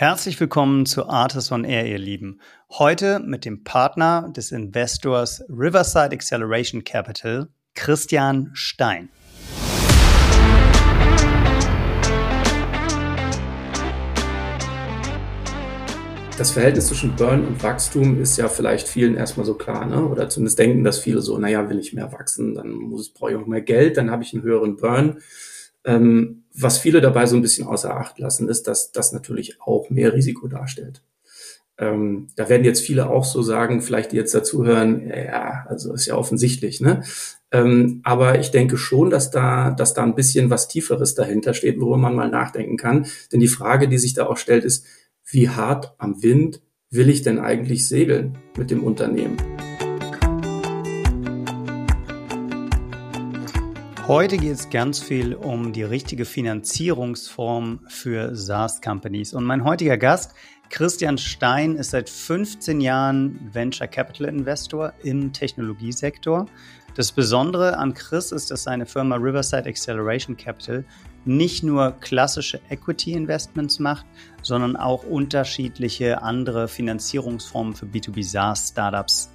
Herzlich willkommen zu Artists on Air, ihr Lieben. Heute mit dem Partner des Investors Riverside Acceleration Capital, Christian Stein. Das Verhältnis zwischen Burn und Wachstum ist ja vielleicht vielen erstmal so klar, ne? oder zumindest denken das viele so, naja, will ich mehr wachsen, dann muss, brauche ich auch mehr Geld, dann habe ich einen höheren Burn. Ähm, was viele dabei so ein bisschen außer Acht lassen, ist, dass das natürlich auch mehr Risiko darstellt. Ähm, da werden jetzt viele auch so sagen, vielleicht die jetzt dazuhören, ja, also ist ja offensichtlich, ne? Ähm, aber ich denke schon, dass da, dass da ein bisschen was Tieferes dahinter steht, worüber man mal nachdenken kann. Denn die Frage, die sich da auch stellt, ist, wie hart am Wind will ich denn eigentlich segeln mit dem Unternehmen? Heute geht es ganz viel um die richtige Finanzierungsform für SaaS-Companies. Und mein heutiger Gast, Christian Stein, ist seit 15 Jahren Venture Capital Investor im Technologiesektor. Das Besondere an Chris ist, dass seine Firma Riverside Acceleration Capital nicht nur klassische Equity Investments macht, sondern auch unterschiedliche andere Finanzierungsformen für B2B SaaS Startups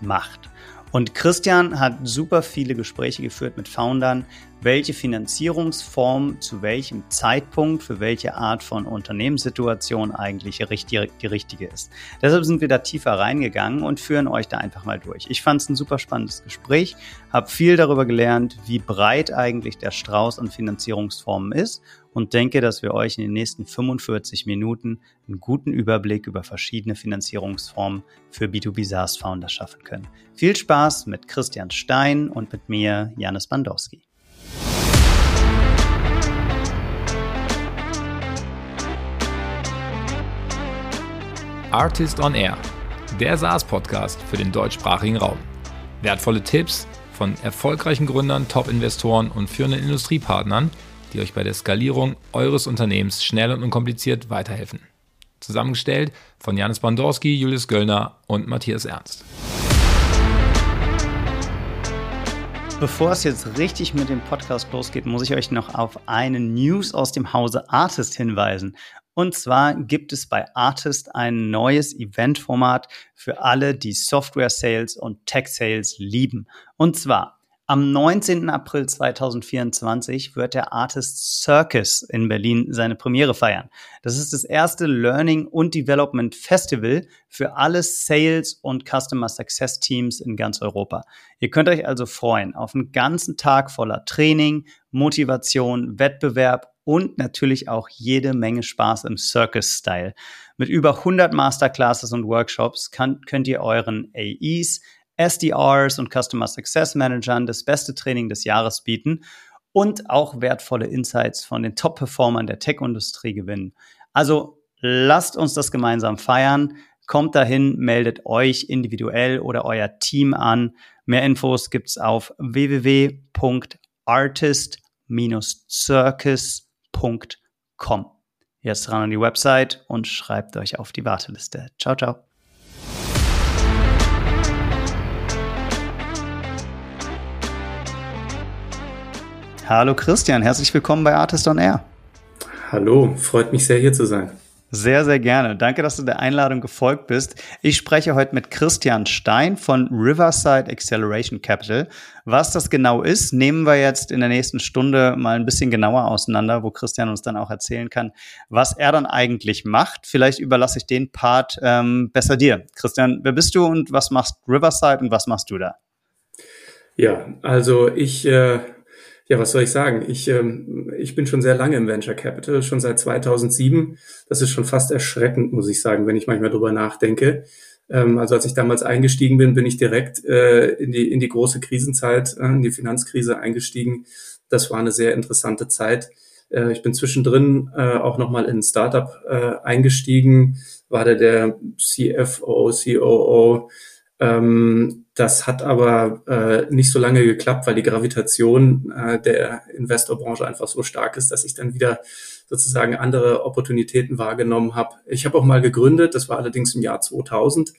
macht. Und Christian hat super viele Gespräche geführt mit Foundern, welche Finanzierungsform zu welchem Zeitpunkt für welche Art von Unternehmenssituation eigentlich die richtige ist. Deshalb sind wir da tiefer reingegangen und führen euch da einfach mal durch. Ich fand es ein super spannendes Gespräch, habe viel darüber gelernt, wie breit eigentlich der Strauß an Finanzierungsformen ist und denke, dass wir euch in den nächsten 45 Minuten einen guten Überblick über verschiedene Finanzierungsformen für B2B SaaS Founder schaffen können. Viel Spaß mit Christian Stein und mit mir, Janis Bandowski. Artist on Air, der SaaS-Podcast für den deutschsprachigen Raum. Wertvolle Tipps von erfolgreichen Gründern, Top-Investoren und führenden Industriepartnern – die euch bei der Skalierung eures Unternehmens schnell und unkompliziert weiterhelfen. Zusammengestellt von Janis Bandorski, Julius Göllner und Matthias Ernst. Bevor es jetzt richtig mit dem Podcast losgeht, muss ich euch noch auf eine News aus dem Hause Artist hinweisen. Und zwar gibt es bei Artist ein neues Eventformat für alle, die Software Sales und Tech Sales lieben. Und zwar am 19. April 2024 wird der Artist Circus in Berlin seine Premiere feiern. Das ist das erste Learning und Development Festival für alle Sales und Customer Success Teams in ganz Europa. Ihr könnt euch also freuen auf einen ganzen Tag voller Training, Motivation, Wettbewerb und natürlich auch jede Menge Spaß im Circus-Style. Mit über 100 Masterclasses und Workshops kann, könnt ihr euren AEs, SDRs und Customer Success Managern das beste Training des Jahres bieten und auch wertvolle Insights von den Top-Performern der Tech-Industrie gewinnen. Also lasst uns das gemeinsam feiern. Kommt dahin, meldet euch individuell oder euer Team an. Mehr Infos gibt's auf www.artist-circus.com. Jetzt ran an die Website und schreibt euch auf die Warteliste. Ciao, ciao. Hallo Christian, herzlich willkommen bei Artist on Air. Hallo, freut mich sehr hier zu sein. Sehr, sehr gerne. Danke, dass du der Einladung gefolgt bist. Ich spreche heute mit Christian Stein von Riverside Acceleration Capital. Was das genau ist, nehmen wir jetzt in der nächsten Stunde mal ein bisschen genauer auseinander, wo Christian uns dann auch erzählen kann, was er dann eigentlich macht. Vielleicht überlasse ich den Part ähm, besser dir. Christian, wer bist du und was machst Riverside und was machst du da? Ja, also ich äh, ja, was soll ich sagen? Ich, ähm, ich bin schon sehr lange im Venture Capital, schon seit 2007. Das ist schon fast erschreckend, muss ich sagen, wenn ich manchmal drüber nachdenke. Ähm, also als ich damals eingestiegen bin, bin ich direkt äh, in, die, in die große Krisenzeit, äh, in die Finanzkrise eingestiegen. Das war eine sehr interessante Zeit. Äh, ich bin zwischendrin äh, auch nochmal in ein Startup äh, eingestiegen, war da der CFO, COO, ähm, das hat aber äh, nicht so lange geklappt, weil die Gravitation äh, der Investorbranche einfach so stark ist, dass ich dann wieder sozusagen andere Opportunitäten wahrgenommen habe. Ich habe auch mal gegründet, das war allerdings im Jahr 2000,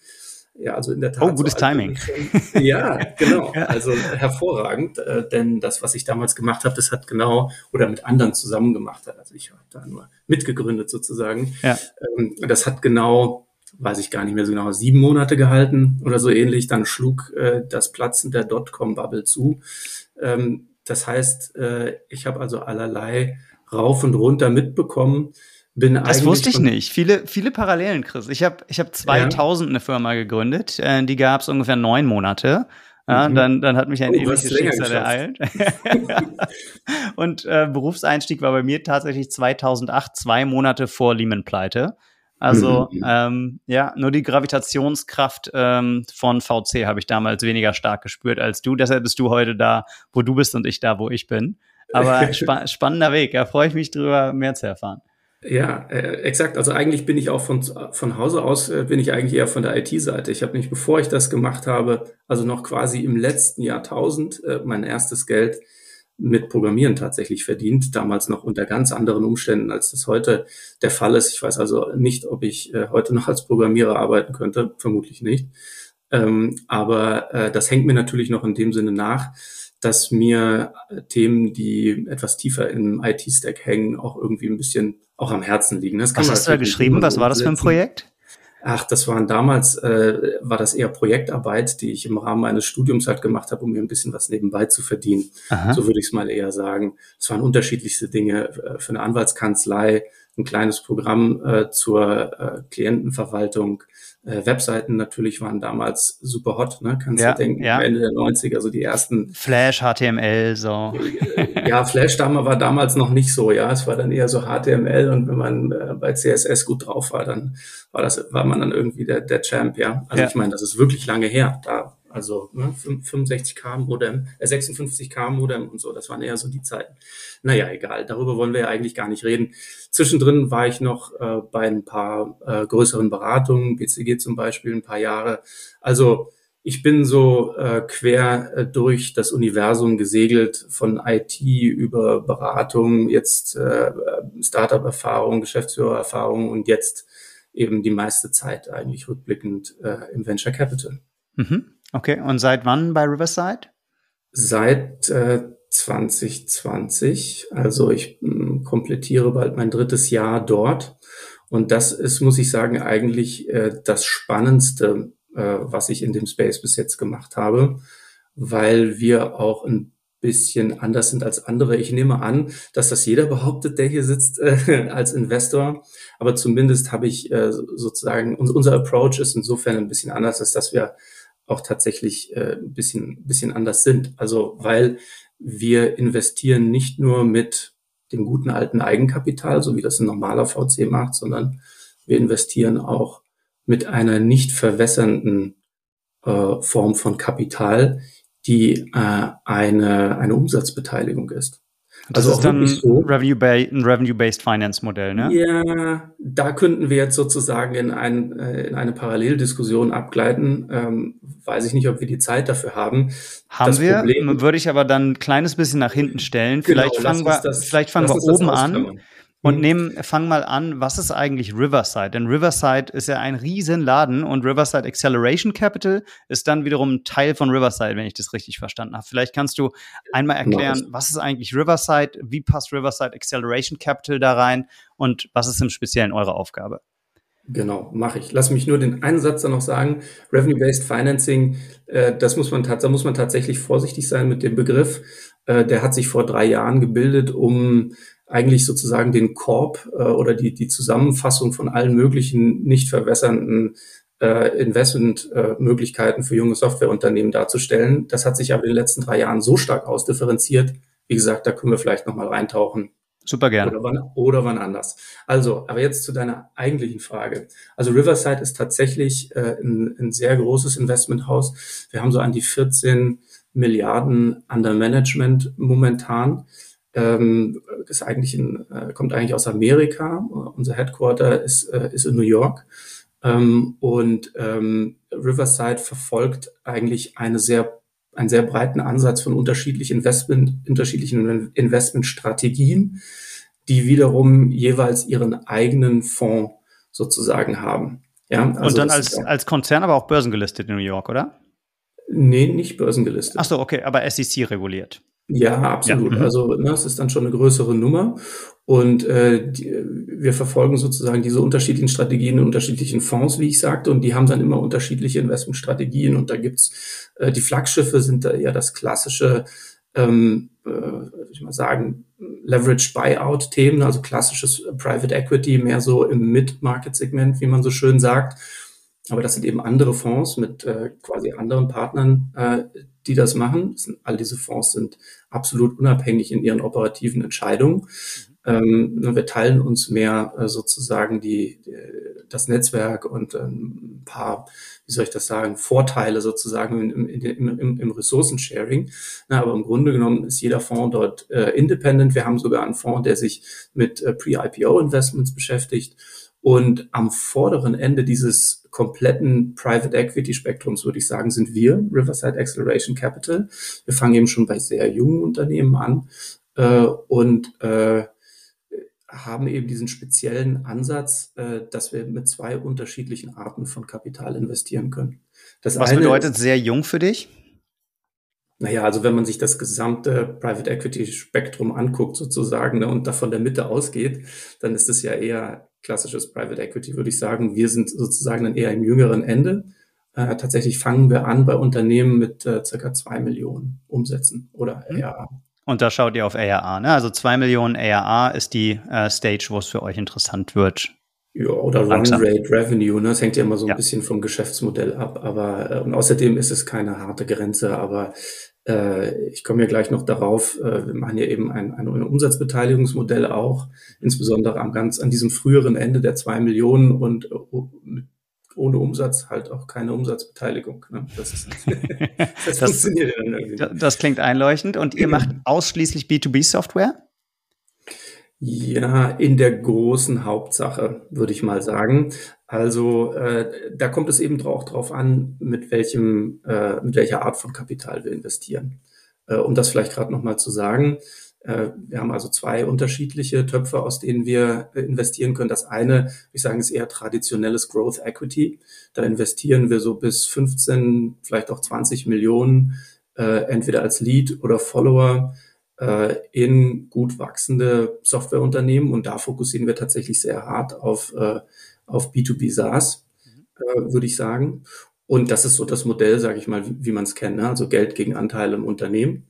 Ja, also in der Tat. Oh, gutes so Timing. Schon, ja, genau. ja. Also hervorragend, äh, denn das, was ich damals gemacht habe, das hat genau oder mit anderen zusammen gemacht. Also ich habe da nur mitgegründet sozusagen. Ja. Ähm, das hat genau, weiß ich gar nicht mehr so genau, sieben Monate gehalten oder so ähnlich. Dann schlug äh, das Platzen der Dotcom-Bubble zu. Ähm, das heißt, äh, ich habe also allerlei rauf und runter mitbekommen bin das wusste ich nicht. Viele, viele Parallelen, Chris. Ich habe ich hab 2000 ja. eine Firma gegründet. Äh, die gab es ungefähr neun Monate. Ja, mhm. dann, dann hat mich ein oh, ähnliches Schicksal ereilt. und äh, Berufseinstieg war bei mir tatsächlich 2008, zwei Monate vor Lehman-Pleite. Also mhm. ähm, ja, nur die Gravitationskraft ähm, von VC habe ich damals weniger stark gespürt als du. Deshalb bist du heute da, wo du bist und ich da, wo ich bin. Aber spa spannender Weg. Da freue ich mich drüber, mehr zu erfahren. Ja, äh, exakt. Also eigentlich bin ich auch von, von Hause aus, äh, bin ich eigentlich eher von der IT-Seite. Ich habe nämlich, bevor ich das gemacht habe, also noch quasi im letzten Jahrtausend, äh, mein erstes Geld mit Programmieren tatsächlich verdient. Damals noch unter ganz anderen Umständen, als das heute der Fall ist. Ich weiß also nicht, ob ich äh, heute noch als Programmierer arbeiten könnte. Vermutlich nicht. Ähm, aber äh, das hängt mir natürlich noch in dem Sinne nach dass mir äh, Themen, die etwas tiefer im IT-Stack hängen, auch irgendwie ein bisschen auch am Herzen liegen. Das Was hast du da geschrieben? Was war das für ein Projekt? Ach, das waren damals, äh, war das eher Projektarbeit, die ich im Rahmen meines Studiums halt gemacht habe, um mir ein bisschen was nebenbei zu verdienen. Aha. So würde ich es mal eher sagen. Es waren unterschiedlichste Dinge äh, für eine Anwaltskanzlei, ein kleines Programm äh, zur äh, Klientenverwaltung, äh, Webseiten natürlich waren damals super hot, ne? Kannst ja, du denken, ja. Ende der 90er, also die ersten. Flash, HTML, so. Ja, Flash damals war damals noch nicht so, ja. Es war dann eher so HTML und wenn man äh, bei CSS gut drauf war, dann war das, war man dann irgendwie der, der Champ, ja. Also ja. ich meine, das ist wirklich lange her. Da also ne, 65k Modem, äh, 56k Modem und so, das waren eher so die Zeiten. Naja, egal, darüber wollen wir ja eigentlich gar nicht reden. Zwischendrin war ich noch äh, bei ein paar äh, größeren Beratungen, BCG zum Beispiel, ein paar Jahre. Also ich bin so äh, quer äh, durch das Universum gesegelt, von IT über Beratung, jetzt äh, Startup-Erfahrung, Geschäftsführererfahrung und jetzt eben die meiste Zeit eigentlich rückblickend äh, im Venture Capital. Mhm. Okay, und seit wann bei Riverside? Seit äh, 2020. Also ich mh, komplettiere bald mein drittes Jahr dort. Und das ist, muss ich sagen, eigentlich äh, das Spannendste, äh, was ich in dem Space bis jetzt gemacht habe, weil wir auch ein bisschen anders sind als andere. Ich nehme an, dass das jeder behauptet, der hier sitzt äh, als Investor. Aber zumindest habe ich äh, sozusagen, unser Approach ist insofern ein bisschen anders, als dass wir auch tatsächlich äh, ein bisschen, bisschen anders sind. Also weil wir investieren nicht nur mit dem guten alten Eigenkapital, so wie das ein normaler VC macht, sondern wir investieren auch mit einer nicht verwässernden äh, Form von Kapital, die äh, eine, eine Umsatzbeteiligung ist. Das also ist dann so. Revenue ein Revenue-Based Finance-Modell, ne? Ja, da könnten wir jetzt sozusagen in, ein, äh, in eine Paralleldiskussion abgleiten. Ähm, weiß ich nicht, ob wir die Zeit dafür haben. Haben das wir, Problem, würde ich aber dann ein kleines bisschen nach hinten stellen. Genau, vielleicht fangen wir, das, vielleicht fangen wir oben an und mhm. nehmen, fang mal an, was ist eigentlich Riverside? Denn Riverside ist ja ein Riesenladen und Riverside Acceleration Capital ist dann wiederum ein Teil von Riverside, wenn ich das richtig verstanden habe. Vielleicht kannst du einmal erklären, was ist eigentlich Riverside? Wie passt Riverside Acceleration Capital da rein? Und was ist im Speziellen eure Aufgabe? Genau, mache ich. Lass mich nur den einen Satz dann noch sagen. Revenue-Based Financing, äh, das muss man, da muss man tatsächlich vorsichtig sein mit dem Begriff. Äh, der hat sich vor drei Jahren gebildet, um eigentlich sozusagen den Korb äh, oder die, die Zusammenfassung von allen möglichen nicht verwässernden äh, Investmentmöglichkeiten äh, für junge Softwareunternehmen darzustellen. Das hat sich aber in den letzten drei Jahren so stark ausdifferenziert. Wie gesagt, da können wir vielleicht nochmal reintauchen. Super gerne. Oder wann, oder wann anders. Also, aber jetzt zu deiner eigentlichen Frage. Also Riverside ist tatsächlich äh, ein, ein sehr großes Investmenthaus. Wir haben so an die 14 Milliarden under Management momentan ähm, ist eigentlich in, äh, kommt eigentlich aus Amerika. Unser Headquarter ist, äh, ist in New York. Ähm, und ähm, Riverside verfolgt eigentlich eine sehr, einen sehr breiten Ansatz von unterschiedlichen Investment, unterschiedlichen Investmentstrategien, die wiederum jeweils ihren eigenen Fonds sozusagen haben. Ja, also Und dann als, als Konzern aber auch börsengelistet in New York, oder? Nee, nicht börsengelistet. Ach so, okay, aber SEC reguliert. Ja, absolut. Ja, mhm. also ne, es ist dann schon eine größere Nummer. Und äh, die, wir verfolgen sozusagen diese unterschiedlichen Strategien in unterschiedlichen Fonds, wie ich sagte, und die haben dann immer unterschiedliche Investmentstrategien. Und da gibt's äh, die Flaggschiffe sind da eher das klassische, ähm, äh, würde ich mal sagen, Leverage Buyout-Themen, also klassisches Private Equity, mehr so im Mid-Market-Segment, wie man so schön sagt. Aber das sind eben andere Fonds mit äh, quasi anderen Partnern, äh, die das machen. Das sind, all diese Fonds sind absolut unabhängig in ihren operativen Entscheidungen. Ähm, wir teilen uns mehr äh, sozusagen die, die, das Netzwerk und ähm, ein paar, wie soll ich das sagen, Vorteile sozusagen im, im, im, im Ressourcensharing. Na, aber im Grunde genommen ist jeder Fonds dort äh, independent. Wir haben sogar einen Fonds, der sich mit äh, Pre-IPO-Investments beschäftigt. Und am vorderen Ende dieses kompletten Private Equity Spektrums, würde ich sagen, sind wir, Riverside Acceleration Capital. Wir fangen eben schon bei sehr jungen Unternehmen an äh, und äh, haben eben diesen speziellen Ansatz, äh, dass wir mit zwei unterschiedlichen Arten von Kapital investieren können. Das Was bedeutet sehr jung für dich? Naja, also wenn man sich das gesamte Private Equity Spektrum anguckt sozusagen ne, und da von der Mitte ausgeht, dann ist es ja eher klassisches Private Equity, würde ich sagen. Wir sind sozusagen dann eher im jüngeren Ende. Äh, tatsächlich fangen wir an bei Unternehmen mit äh, circa zwei Millionen Umsätzen oder mhm. ARA. Und da schaut ihr auf ARA, ne? Also zwei Millionen ARA ist die äh, Stage, wo es für euch interessant wird. Ja, oder Run Rate Revenue, ne? Das hängt ja immer so ein ja. bisschen vom Geschäftsmodell ab. Aber äh, und außerdem ist es keine harte Grenze, aber ich komme ja gleich noch darauf, äh, wir machen ja eben ein, ein Umsatzbeteiligungsmodell auch, insbesondere am ganz, an diesem früheren Ende der zwei Millionen und äh, ohne Umsatz halt auch keine Umsatzbeteiligung. Ne? Das, ist, das, das. Das klingt einleuchtend. Und ihr macht ausschließlich B2B-Software? Ja, in der großen Hauptsache, würde ich mal sagen. Also äh, da kommt es eben auch drauf an, mit welchem, äh, mit welcher Art von Kapital wir investieren. Äh, um das vielleicht gerade nochmal zu sagen. Äh, wir haben also zwei unterschiedliche Töpfe, aus denen wir investieren können. Das eine, ich sage, ist eher traditionelles Growth Equity. Da investieren wir so bis 15, vielleicht auch 20 Millionen, äh, entweder als Lead oder Follower äh, in gut wachsende Softwareunternehmen und da fokussieren wir tatsächlich sehr hart auf, äh, auf B2B SaaS, äh, würde ich sagen. Und das ist so das Modell, sage ich mal, wie, wie man es kennt, ne? also Geld gegen Anteile im Unternehmen.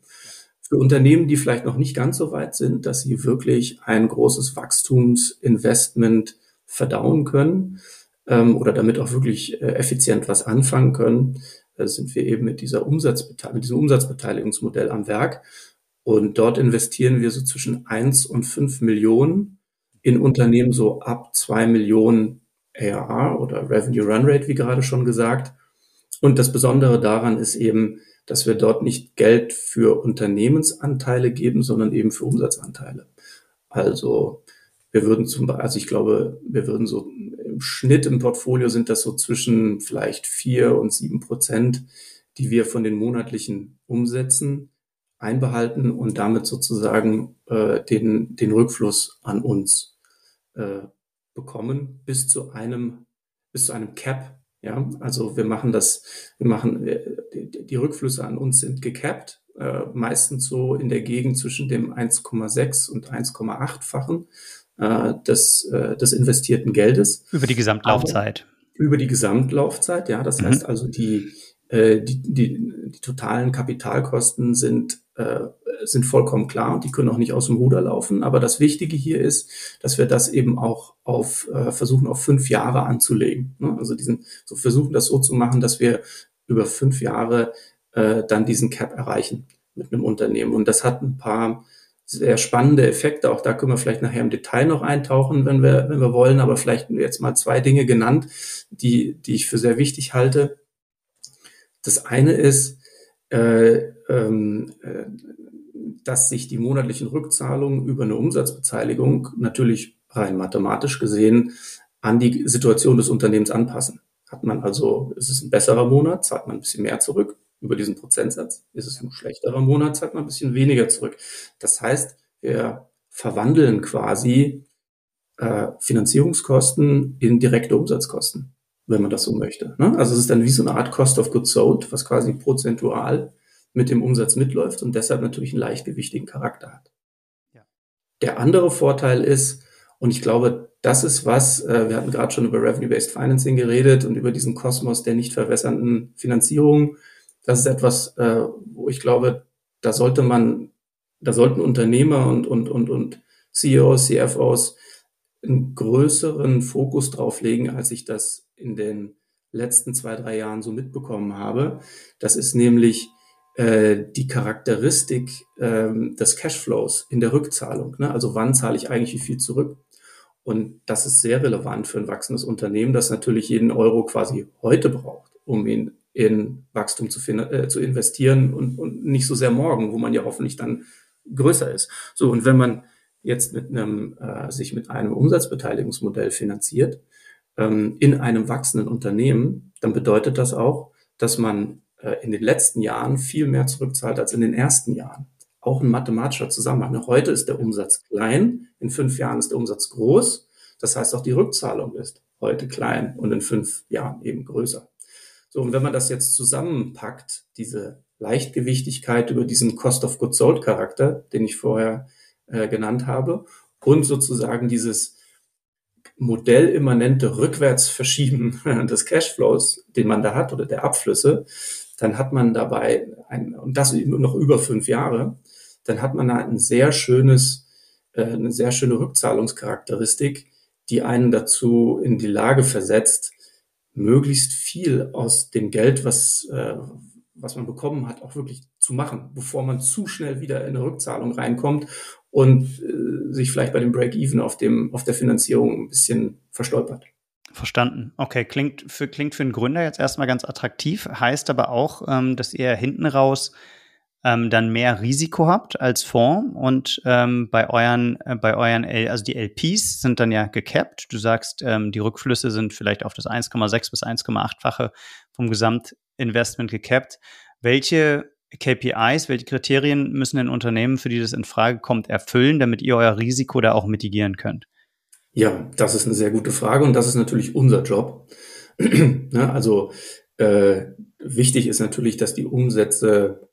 Für Unternehmen, die vielleicht noch nicht ganz so weit sind, dass sie wirklich ein großes Wachstumsinvestment verdauen können ähm, oder damit auch wirklich äh, effizient was anfangen können, äh, sind wir eben mit dieser Umsatzbeteiligung, mit diesem Umsatzbeteiligungsmodell am Werk und dort investieren wir so zwischen eins und fünf Millionen in Unternehmen so ab zwei Millionen ARR oder Revenue Run Rate, wie gerade schon gesagt. Und das Besondere daran ist eben, dass wir dort nicht Geld für Unternehmensanteile geben, sondern eben für Umsatzanteile. Also wir würden zum Beispiel, also ich glaube, wir würden so im Schnitt im Portfolio sind das so zwischen vielleicht vier und sieben Prozent, die wir von den monatlichen Umsätzen einbehalten und damit sozusagen äh, den, den Rückfluss an uns äh, bekommen bis zu einem bis zu einem Cap. Ja, also wir machen das, wir machen die, die Rückflüsse an uns sind gecapped, äh, meistens so in der Gegend zwischen dem 1,6 und 1,8-fachen äh, des, äh, des investierten Geldes. Über die Gesamtlaufzeit. Aber über die Gesamtlaufzeit, ja. Das mhm. heißt also, die, äh, die, die, die totalen Kapitalkosten sind äh, sind vollkommen klar und die können auch nicht aus dem Ruder laufen. Aber das Wichtige hier ist, dass wir das eben auch auf äh, versuchen auf fünf Jahre anzulegen. Ne? Also diesen so versuchen das so zu machen, dass wir über fünf Jahre äh, dann diesen Cap erreichen mit einem Unternehmen. Und das hat ein paar sehr spannende Effekte. Auch da können wir vielleicht nachher im Detail noch eintauchen, wenn wir, wenn wir wollen. Aber vielleicht jetzt mal zwei Dinge genannt, die, die ich für sehr wichtig halte. Das eine ist, äh, ähm, äh, dass sich die monatlichen Rückzahlungen über eine Umsatzbeteiligung natürlich rein mathematisch gesehen an die Situation des Unternehmens anpassen. Hat man also, ist es ein besserer Monat, zahlt man ein bisschen mehr zurück über diesen Prozentsatz. Ist es ein schlechterer Monat, zahlt man ein bisschen weniger zurück. Das heißt, wir verwandeln quasi äh, Finanzierungskosten in direkte Umsatzkosten. Wenn man das so möchte. Ne? Also es ist dann wie so eine Art Cost of Goods Sold, was quasi prozentual mit dem Umsatz mitläuft und deshalb natürlich einen leichtgewichtigen Charakter hat. Ja. Der andere Vorteil ist, und ich glaube, das ist was, äh, wir hatten gerade schon über Revenue-Based Financing geredet und über diesen Kosmos der nicht verwässernden Finanzierung. Das ist etwas, äh, wo ich glaube, da sollte man, da sollten Unternehmer und, und, und, und CEOs, CFOs einen größeren Fokus drauf legen, als ich das in den letzten zwei, drei Jahren so mitbekommen habe. Das ist nämlich äh, die Charakteristik ähm, des Cashflows in der Rückzahlung. Ne? Also wann zahle ich eigentlich wie viel zurück? Und das ist sehr relevant für ein wachsendes Unternehmen, das natürlich jeden Euro quasi heute braucht, um ihn in Wachstum zu, äh, zu investieren und, und nicht so sehr morgen, wo man ja hoffentlich dann größer ist. So, und wenn man jetzt mit einem, äh, sich mit einem Umsatzbeteiligungsmodell finanziert, ähm, in einem wachsenden Unternehmen, dann bedeutet das auch, dass man äh, in den letzten Jahren viel mehr zurückzahlt als in den ersten Jahren. Auch ein mathematischer Zusammenhang. Heute ist der Umsatz klein, in fünf Jahren ist der Umsatz groß. Das heißt, auch die Rückzahlung ist heute klein und in fünf Jahren eben größer. So, und wenn man das jetzt zusammenpackt, diese Leichtgewichtigkeit über diesen Cost of Goods Sold Charakter, den ich vorher äh, genannt habe, und sozusagen dieses modellimmanente Rückwärtsverschieben des Cashflows, den man da hat oder der Abflüsse, dann hat man dabei ein, und das noch über fünf Jahre, dann hat man da ein sehr schönes, äh, eine sehr schöne Rückzahlungscharakteristik, die einen dazu in die Lage versetzt, möglichst viel aus dem Geld, was, äh, was man bekommen hat, auch wirklich zu machen, bevor man zu schnell wieder in eine Rückzahlung reinkommt und äh, sich vielleicht bei dem Break-Even auf dem, auf der Finanzierung ein bisschen verstolpert. Verstanden. Okay, klingt für, klingt für einen Gründer jetzt erstmal ganz attraktiv, heißt aber auch, ähm, dass ihr hinten raus ähm, dann mehr Risiko habt als Fonds und ähm, bei euren, äh, bei euren, L also die LPs sind dann ja gecapped. Du sagst, ähm, die Rückflüsse sind vielleicht auf das 1,6 bis 1,8-fache vom Gesamtinvestment gecapped. Welche KPIs, welche Kriterien müssen denn Unternehmen, für die das in Frage kommt, erfüllen, damit ihr euer Risiko da auch mitigieren könnt? Ja, das ist eine sehr gute Frage und das ist natürlich unser Job. ne, also äh, wichtig ist natürlich, dass die Umsätze,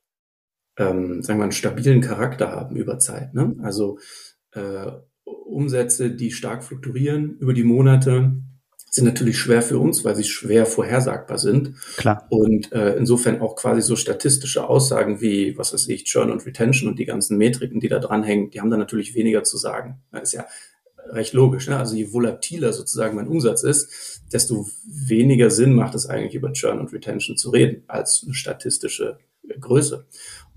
ähm, sagen wir, einen stabilen Charakter haben über Zeit. Ne? Also äh, Umsätze, die stark fluktuieren über die Monate, sind natürlich schwer für uns, weil sie schwer vorhersagbar sind. Klar. Und äh, insofern auch quasi so statistische Aussagen wie, was weiß ich, Churn und Retention und die ganzen Metriken, die da dranhängen, die haben da natürlich weniger zu sagen. Das ist ja recht logisch. Ne? Also je volatiler sozusagen mein Umsatz ist, desto weniger Sinn macht es eigentlich über Churn und Retention zu reden als eine statistische Größe.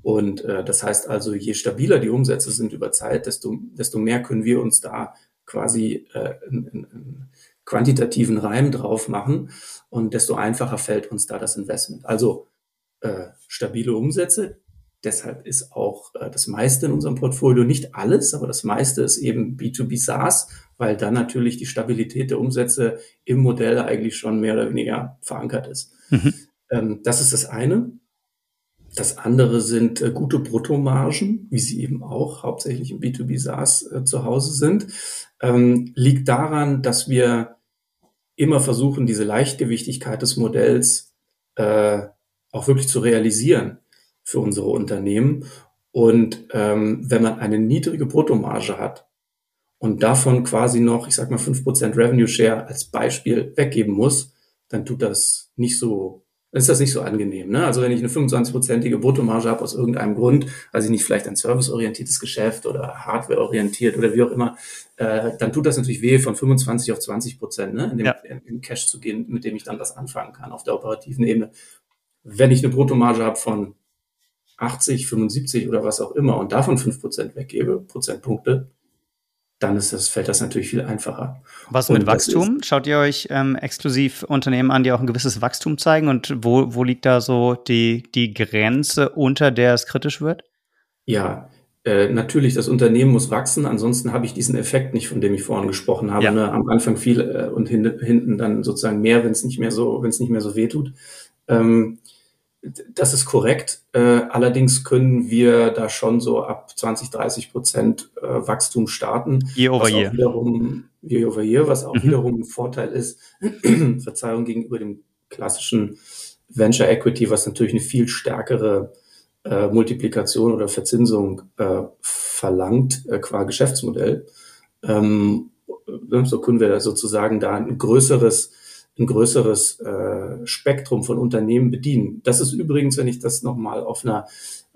Und äh, das heißt also, je stabiler die Umsätze sind über Zeit, desto, desto mehr können wir uns da quasi äh, in, in, quantitativen Reim drauf machen und desto einfacher fällt uns da das Investment. Also äh, stabile Umsätze. Deshalb ist auch äh, das meiste in unserem Portfolio, nicht alles, aber das meiste ist eben B2B SaaS, weil dann natürlich die Stabilität der Umsätze im Modell eigentlich schon mehr oder weniger verankert ist. Mhm. Ähm, das ist das eine. Das andere sind äh, gute Bruttomargen, wie sie eben auch hauptsächlich im B2B SaaS äh, zu Hause sind. Ähm, liegt daran, dass wir immer versuchen, diese Leichtgewichtigkeit des Modells äh, auch wirklich zu realisieren für unsere Unternehmen. Und ähm, wenn man eine niedrige Bruttomarge hat und davon quasi noch, ich sag mal, fünf Prozent Revenue Share als Beispiel weggeben muss, dann tut das nicht so ist das nicht so angenehm. Ne? Also wenn ich eine 25-prozentige Bruttomarge habe aus irgendeinem Grund, also ich nicht vielleicht ein serviceorientiertes Geschäft oder hardwareorientiert oder wie auch immer, äh, dann tut das natürlich weh, von 25 auf 20 Prozent ne? in, dem, ja. in, Cash zu gehen, mit dem ich dann was anfangen kann auf der operativen Ebene. Wenn ich eine Bruttomarge habe von 80, 75 oder was auch immer und davon 5 Prozent weggebe, Prozentpunkte, dann ist das, fällt das natürlich viel einfacher. Was mit Wachstum? Schaut ihr euch ähm, exklusiv Unternehmen an, die auch ein gewisses Wachstum zeigen? Und wo, wo liegt da so die, die Grenze, unter der es kritisch wird? Ja, äh, natürlich, das Unternehmen muss wachsen, ansonsten habe ich diesen Effekt nicht, von dem ich vorhin gesprochen habe. Ja. Ne? Am Anfang viel äh, und hin, hinten dann sozusagen mehr, wenn es nicht mehr so, wenn es nicht mehr so wehtut. Ähm, das ist korrekt. Äh, allerdings können wir da schon so ab 20, 30 Prozent äh, Wachstum starten. Year over year. Wiederum, year over year, was auch mhm. wiederum ein Vorteil ist, Verzeihung gegenüber dem klassischen Venture Equity, was natürlich eine viel stärkere äh, Multiplikation oder Verzinsung äh, verlangt äh, qua Geschäftsmodell. Ähm, so können wir sozusagen da ein größeres ein größeres äh, Spektrum von Unternehmen bedienen. Das ist übrigens, wenn ich das nochmal auf einer,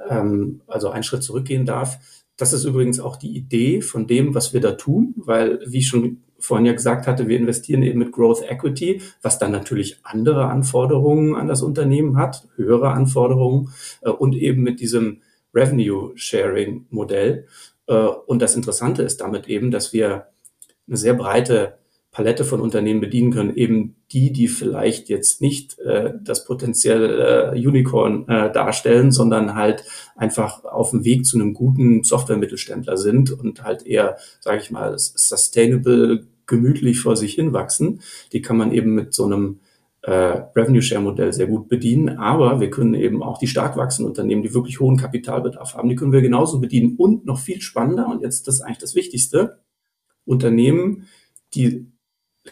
ähm, also einen Schritt zurückgehen darf, das ist übrigens auch die Idee von dem, was wir da tun, weil, wie ich schon vorhin ja gesagt hatte, wir investieren eben mit Growth Equity, was dann natürlich andere Anforderungen an das Unternehmen hat, höhere Anforderungen äh, und eben mit diesem Revenue Sharing Modell. Äh, und das Interessante ist damit eben, dass wir eine sehr breite Palette von Unternehmen bedienen können, eben die, die vielleicht jetzt nicht äh, das potenzielle äh, Unicorn äh, darstellen, sondern halt einfach auf dem Weg zu einem guten Software-Mittelständler sind und halt eher, sage ich mal, sustainable, gemütlich vor sich hin wachsen. Die kann man eben mit so einem äh, Revenue Share Modell sehr gut bedienen, aber wir können eben auch die stark wachsenden Unternehmen, die wirklich hohen Kapitalbedarf haben, die können wir genauso bedienen und noch viel spannender und jetzt das ist eigentlich das Wichtigste, Unternehmen, die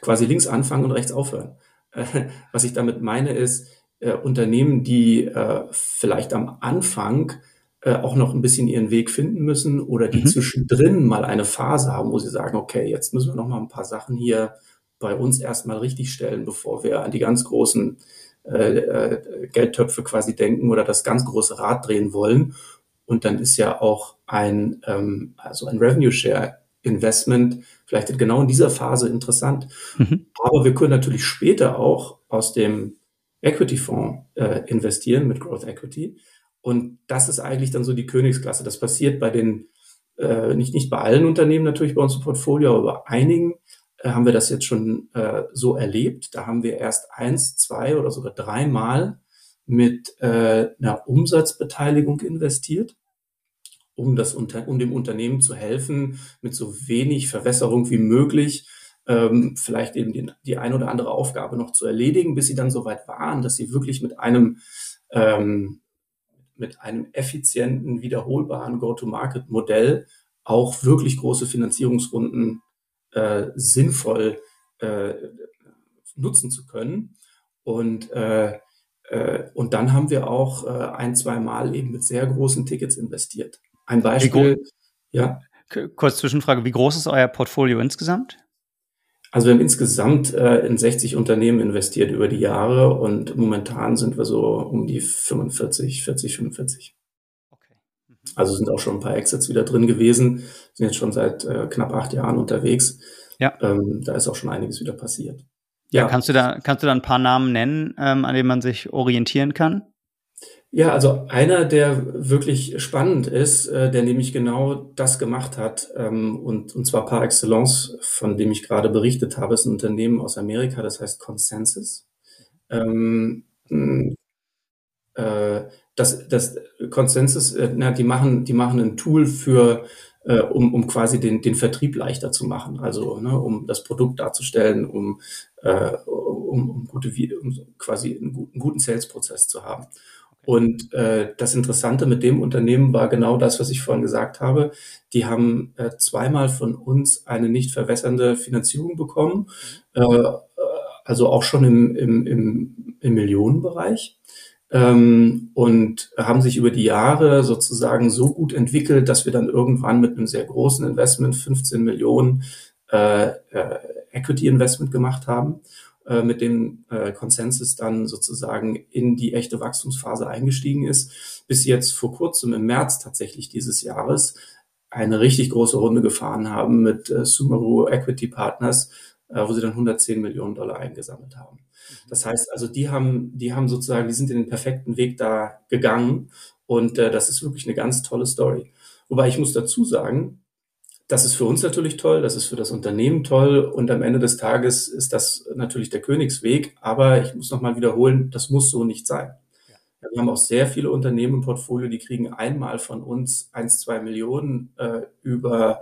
quasi links anfangen und rechts aufhören. Äh, was ich damit meine ist, äh, Unternehmen, die äh, vielleicht am Anfang äh, auch noch ein bisschen ihren Weg finden müssen oder die mhm. zwischendrin mal eine Phase haben, wo sie sagen, okay, jetzt müssen wir noch mal ein paar Sachen hier bei uns erstmal richtig stellen, bevor wir an die ganz großen äh, Geldtöpfe quasi denken oder das ganz große Rad drehen wollen. Und dann ist ja auch ein, ähm, also ein Revenue Share Investment vielleicht genau in dieser Phase interessant. Mhm. Aber wir können natürlich später auch aus dem Equity-Fonds äh, investieren mit Growth Equity. Und das ist eigentlich dann so die Königsklasse. Das passiert bei den, äh, nicht, nicht bei allen Unternehmen natürlich bei uns im Portfolio, aber bei einigen äh, haben wir das jetzt schon äh, so erlebt. Da haben wir erst eins, zwei oder sogar dreimal mit äh, einer Umsatzbeteiligung investiert um, das, um dem Unternehmen zu helfen, mit so wenig Verwässerung wie möglich ähm, vielleicht eben die, die ein oder andere Aufgabe noch zu erledigen, bis sie dann so weit waren, dass sie wirklich mit einem ähm, mit einem effizienten, wiederholbaren Go-to-Market-Modell auch wirklich große Finanzierungsrunden äh, sinnvoll äh, nutzen zu können. Und, äh, äh, und dann haben wir auch äh, ein, zwei Mal eben mit sehr großen Tickets investiert. Ein Beispiel, ja. Kurz Zwischenfrage, wie groß ist euer Portfolio insgesamt? Also wir haben insgesamt äh, in 60 Unternehmen investiert über die Jahre und momentan sind wir so um die 45, 40, 45. Okay. Mhm. Also sind auch schon ein paar Exits wieder drin gewesen, sind jetzt schon seit äh, knapp acht Jahren unterwegs. Ja. Ähm, da ist auch schon einiges wieder passiert. Ja, ja kannst du da kannst du da ein paar Namen nennen, ähm, an denen man sich orientieren kann? Ja, also einer, der wirklich spannend ist, äh, der nämlich genau das gemacht hat, ähm, und, und zwar par excellence, von dem ich gerade berichtet habe, ist ein Unternehmen aus Amerika, das heißt Consensus. Ähm, äh, das, das Consensus, äh, na, die machen, die machen ein Tool für, äh, um, um quasi den, den Vertrieb leichter zu machen, also ne, um das Produkt darzustellen, um, äh, um, um gute, um quasi einen guten, guten Sales-Prozess zu haben. Und äh, das Interessante mit dem Unternehmen war genau das, was ich vorhin gesagt habe. Die haben äh, zweimal von uns eine nicht verwässernde Finanzierung bekommen, äh, also auch schon im, im, im, im Millionenbereich. Ähm, und haben sich über die Jahre sozusagen so gut entwickelt, dass wir dann irgendwann mit einem sehr großen Investment, 15 Millionen äh, äh, Equity Investment gemacht haben äh, mit dem äh, Konsensus dann sozusagen in die echte Wachstumsphase eingestiegen ist, bis jetzt vor kurzem im März tatsächlich dieses Jahres eine richtig große Runde gefahren haben mit äh, Sumeru Equity Partners, äh, wo sie dann 110 Millionen Dollar eingesammelt haben. Mhm. Das heißt also, die haben, die haben sozusagen, die sind in den perfekten Weg da gegangen und äh, das ist wirklich eine ganz tolle Story. Wobei ich muss dazu sagen, das ist für uns natürlich toll, das ist für das Unternehmen toll und am Ende des Tages ist das natürlich der Königsweg. Aber ich muss nochmal wiederholen, das muss so nicht sein. Ja. Wir haben auch sehr viele Unternehmen im Portfolio, die kriegen einmal von uns eins, zwei Millionen äh, über,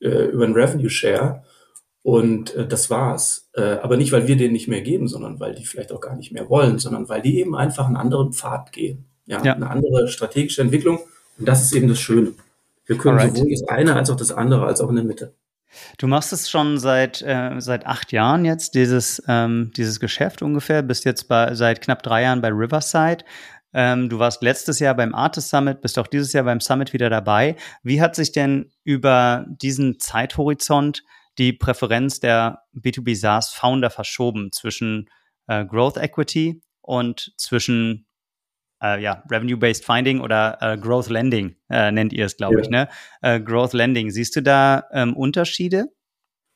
äh, über ein Revenue Share. Und äh, das war's. Äh, aber nicht, weil wir denen nicht mehr geben, sondern weil die vielleicht auch gar nicht mehr wollen, sondern weil die eben einfach einen anderen Pfad gehen. Ja, ja. eine andere strategische Entwicklung. Und das ist eben das Schöne. Wir können Alright. sowohl das eine als auch das andere als auch in der Mitte. Du machst es schon seit, äh, seit acht Jahren jetzt, dieses, ähm, dieses Geschäft ungefähr, bist jetzt bei, seit knapp drei Jahren bei Riverside. Ähm, du warst letztes Jahr beim Artist Summit, bist auch dieses Jahr beim Summit wieder dabei. Wie hat sich denn über diesen Zeithorizont die Präferenz der B2B SaaS Founder verschoben zwischen äh, Growth Equity und zwischen äh, ja, Revenue-Based Finding oder äh, Growth Lending äh, nennt ihr es, glaube ja. ich, ne? Äh, Growth Lending. Siehst du da ähm, Unterschiede?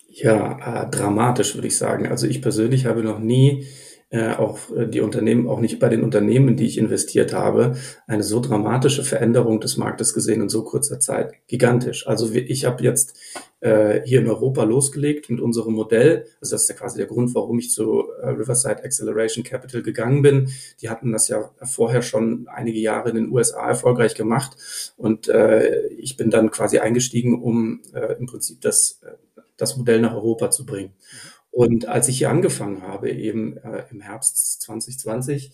Ja, äh, dramatisch würde ich sagen. Also ich persönlich habe noch nie äh, auch äh, die Unternehmen, auch nicht bei den Unternehmen, die ich investiert habe, eine so dramatische Veränderung des Marktes gesehen in so kurzer Zeit. Gigantisch. Also ich habe jetzt äh, hier in Europa losgelegt mit unserem Modell. Also das ist ja quasi der Grund, warum ich zu äh, Riverside Acceleration Capital gegangen bin. Die hatten das ja vorher schon einige Jahre in den USA erfolgreich gemacht. Und äh, ich bin dann quasi eingestiegen, um äh, im Prinzip das, äh, das Modell nach Europa zu bringen. Und als ich hier angefangen habe, eben äh, im Herbst 2020,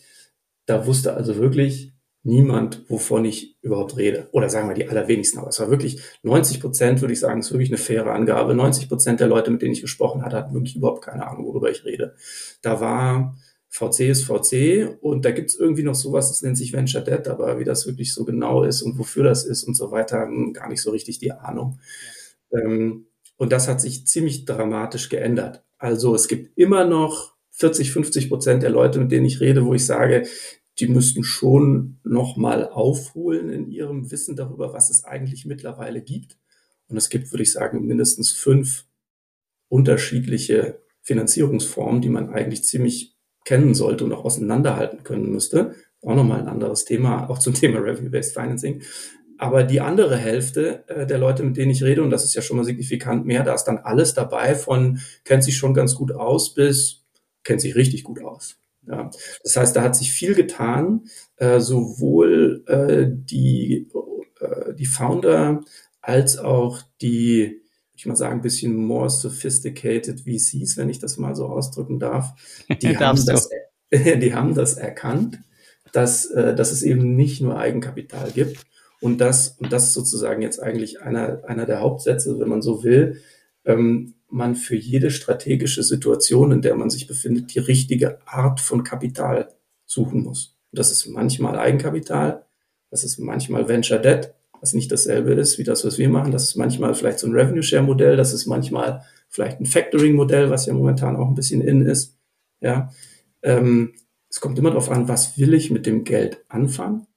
da wusste also wirklich niemand, wovon ich überhaupt rede. Oder sagen wir die allerwenigsten. Aber es war wirklich 90 Prozent, würde ich sagen, ist wirklich eine faire Angabe. 90 Prozent der Leute, mit denen ich gesprochen hatte, hatten wirklich überhaupt keine Ahnung, worüber ich rede. Da war VC ist VC und da gibt es irgendwie noch sowas, das nennt sich Venture Debt, aber wie das wirklich so genau ist und wofür das ist und so weiter, gar nicht so richtig die Ahnung. Ja. Ähm, und das hat sich ziemlich dramatisch geändert. Also es gibt immer noch 40, 50 Prozent der Leute, mit denen ich rede, wo ich sage, die müssten schon nochmal aufholen in ihrem Wissen darüber, was es eigentlich mittlerweile gibt. Und es gibt, würde ich sagen, mindestens fünf unterschiedliche Finanzierungsformen, die man eigentlich ziemlich kennen sollte und auch auseinanderhalten können müsste. Auch nochmal ein anderes Thema, auch zum Thema Revenue-Based Financing. Aber die andere Hälfte äh, der Leute, mit denen ich rede, und das ist ja schon mal signifikant mehr, da ist dann alles dabei von kennt sich schon ganz gut aus bis kennt sich richtig gut aus. Ja. Das heißt, da hat sich viel getan, äh, sowohl äh, die, äh, die Founder als auch die, ich mal sagen, ein bisschen more sophisticated VCs, wenn ich das mal so ausdrücken darf. Die, haben, das, die haben das erkannt, dass, äh, dass es eben nicht nur Eigenkapital gibt, und das, und das ist sozusagen jetzt eigentlich einer, einer der Hauptsätze, wenn man so will, ähm, man für jede strategische Situation, in der man sich befindet, die richtige Art von Kapital suchen muss. Und das ist manchmal Eigenkapital, das ist manchmal Venture Debt, was nicht dasselbe ist wie das, was wir machen. Das ist manchmal vielleicht so ein Revenue Share Modell, das ist manchmal vielleicht ein Factoring Modell, was ja momentan auch ein bisschen in ist. Ja, ähm, es kommt immer darauf an, was will ich mit dem Geld anfangen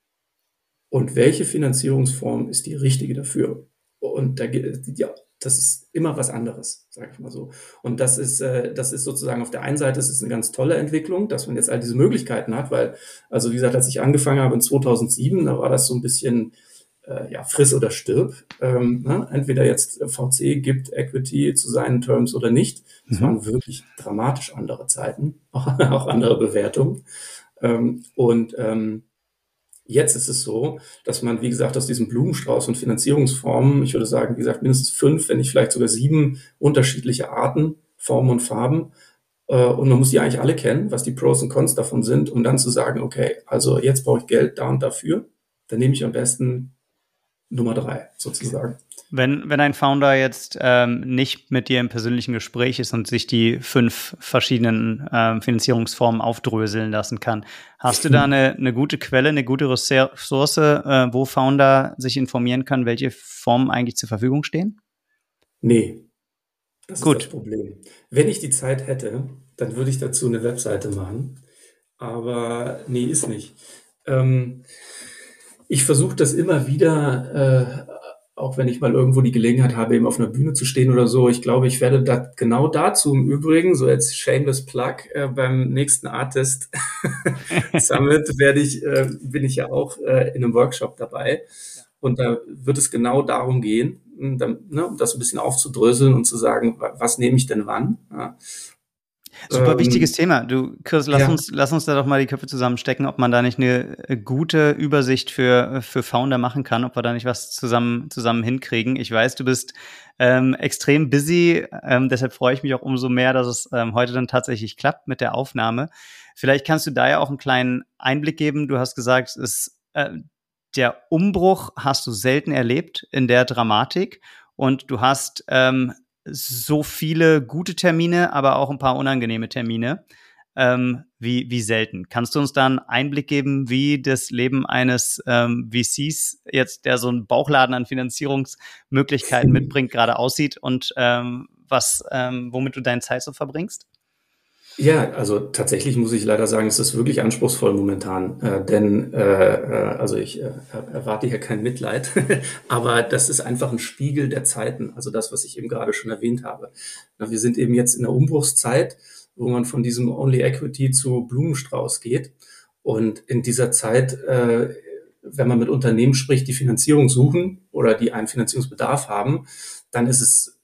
und welche Finanzierungsform ist die richtige dafür. Und da, ja, das ist immer was anderes, sage ich mal so. Und das ist, äh, das ist sozusagen auf der einen Seite ist es eine ganz tolle Entwicklung, dass man jetzt all diese Möglichkeiten hat, weil, also wie gesagt, als ich angefangen habe in 2007, da war das so ein bisschen, äh, ja, friss oder stirb. Ähm, ne? Entweder jetzt VC gibt Equity zu seinen Terms oder nicht. Das mhm. waren wirklich dramatisch andere Zeiten, auch andere Bewertungen. Ähm, und ähm, Jetzt ist es so, dass man, wie gesagt, aus diesem Blumenstrauß und Finanzierungsformen, ich würde sagen, wie gesagt, mindestens fünf, wenn nicht vielleicht sogar sieben unterschiedliche Arten, Formen und Farben. Äh, und man muss die eigentlich alle kennen, was die Pros und Cons davon sind, um dann zu sagen, okay, also jetzt brauche ich Geld da und dafür. Dann nehme ich am besten Nummer drei sozusagen. Wenn, wenn ein Founder jetzt ähm, nicht mit dir im persönlichen Gespräch ist und sich die fünf verschiedenen ähm, Finanzierungsformen aufdröseln lassen kann, hast du da eine, eine gute Quelle, eine gute Ressource, äh, wo Founder sich informieren kann, welche Formen eigentlich zur Verfügung stehen? Nee. Das Gut. ist das Problem. Wenn ich die Zeit hätte, dann würde ich dazu eine Webseite machen. Aber nee, ist nicht. Ähm, ich versuche das immer wieder, äh, auch wenn ich mal irgendwo die Gelegenheit habe, eben auf einer Bühne zu stehen oder so. Ich glaube, ich werde da genau dazu im Übrigen, so als shameless Plug, äh, beim nächsten Artist Summit werde ich, äh, bin ich ja auch äh, in einem Workshop dabei. Und da wird es genau darum gehen, dann, ne, das ein bisschen aufzudröseln und zu sagen, was nehme ich denn wann. Ja. Super ähm, wichtiges Thema. Du, Chris, lass, ja. uns, lass uns da doch mal die Köpfe zusammenstecken, ob man da nicht eine äh, gute Übersicht für, für Founder machen kann, ob wir da nicht was zusammen, zusammen hinkriegen. Ich weiß, du bist ähm, extrem busy, ähm, deshalb freue ich mich auch umso mehr, dass es ähm, heute dann tatsächlich klappt mit der Aufnahme. Vielleicht kannst du da ja auch einen kleinen Einblick geben. Du hast gesagt, es, äh, der Umbruch hast du selten erlebt in der Dramatik und du hast ähm, so viele gute Termine, aber auch ein paar unangenehme Termine ähm, wie, wie selten. Kannst du uns da einen Einblick geben, wie das Leben eines ähm, VCs jetzt, der so einen Bauchladen an Finanzierungsmöglichkeiten mitbringt, gerade aussieht und ähm, was, ähm, womit du deine Zeit so verbringst? Ja, also tatsächlich muss ich leider sagen, es ist wirklich anspruchsvoll momentan, äh, denn äh, äh also ich äh, erwarte hier kein Mitleid, aber das ist einfach ein Spiegel der Zeiten, also das, was ich eben gerade schon erwähnt habe. Na, wir sind eben jetzt in der Umbruchszeit wo man von diesem Only Equity zu Blumenstrauß geht. Und in dieser Zeit, äh, wenn man mit Unternehmen spricht, die Finanzierung suchen oder die einen Finanzierungsbedarf haben, dann ist es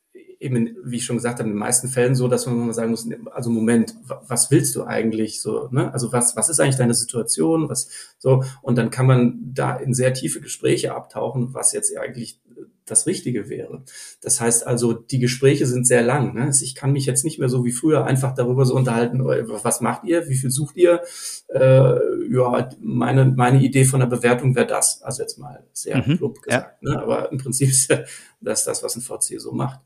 eben, wie ich schon gesagt habe, in den meisten Fällen so, dass man mal sagen muss, also Moment, was willst du eigentlich so, ne? Also was, was ist eigentlich deine Situation? Was so? Und dann kann man da in sehr tiefe Gespräche abtauchen, was jetzt eigentlich das Richtige wäre. Das heißt also, die Gespräche sind sehr lang. Ne? Ich kann mich jetzt nicht mehr so wie früher einfach darüber so unterhalten, äh, was macht ihr, wie viel sucht ihr? Äh, ja, meine, meine Idee von der Bewertung wäre das. Also jetzt mal sehr mhm, plump gesagt. Ja. Ne? Aber im Prinzip ist das das, was ein VC so macht.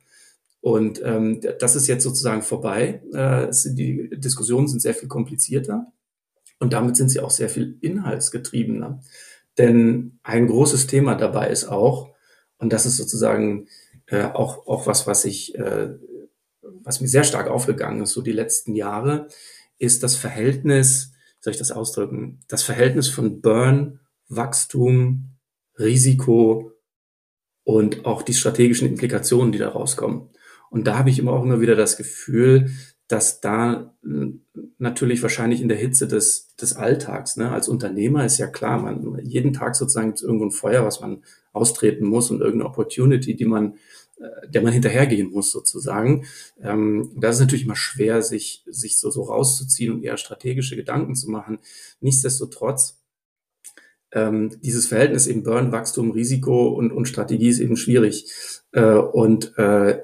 Und ähm, das ist jetzt sozusagen vorbei. Äh, die Diskussionen sind sehr viel komplizierter und damit sind sie auch sehr viel inhaltsgetriebener. Denn ein großes Thema dabei ist auch, und das ist sozusagen äh, auch, auch was, was ich, äh, was mir sehr stark aufgegangen ist, so die letzten Jahre, ist das Verhältnis, soll ich das ausdrücken, das Verhältnis von Burn, Wachstum, Risiko und auch die strategischen Implikationen, die da rauskommen. Und da habe ich immer auch immer wieder das Gefühl, dass da äh, natürlich wahrscheinlich in der Hitze des, des Alltags, ne, als Unternehmer ist ja klar, man jeden Tag sozusagen gibt es irgendwo ein Feuer, was man austreten muss und irgendeine Opportunity, die man, äh, der man hinterhergehen muss sozusagen. Ähm, da ist natürlich immer schwer, sich, sich so, so rauszuziehen und eher strategische Gedanken zu machen. Nichtsdestotrotz ähm, dieses Verhältnis eben Burn, Wachstum, Risiko und, und Strategie ist eben schwierig. Äh, und äh,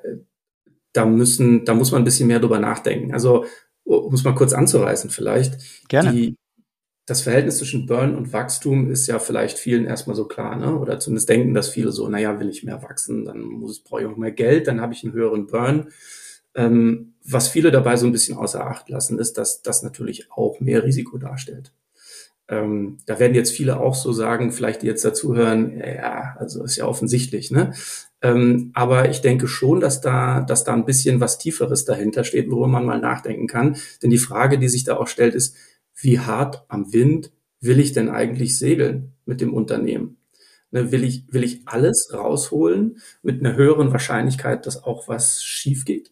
da müssen, da muss man ein bisschen mehr drüber nachdenken. Also, um es mal kurz anzureißen vielleicht. Gerne. Die, das Verhältnis zwischen Burn und Wachstum ist ja vielleicht vielen erstmal so klar, ne? Oder zumindest denken das viele so, naja, will ich mehr wachsen, dann muss, brauche ich auch mehr Geld, dann habe ich einen höheren Burn. Ähm, was viele dabei so ein bisschen außer Acht lassen, ist, dass das natürlich auch mehr Risiko darstellt. Ähm, da werden jetzt viele auch so sagen, vielleicht die jetzt dazuhören, ja, also ist ja offensichtlich, ne? Ähm, aber ich denke schon, dass da, dass da ein bisschen was Tieferes dahinter steht, worüber man mal nachdenken kann. Denn die Frage, die sich da auch stellt, ist, wie hart am Wind will ich denn eigentlich segeln mit dem Unternehmen? Ne, will ich, will ich alles rausholen mit einer höheren Wahrscheinlichkeit, dass auch was schief geht?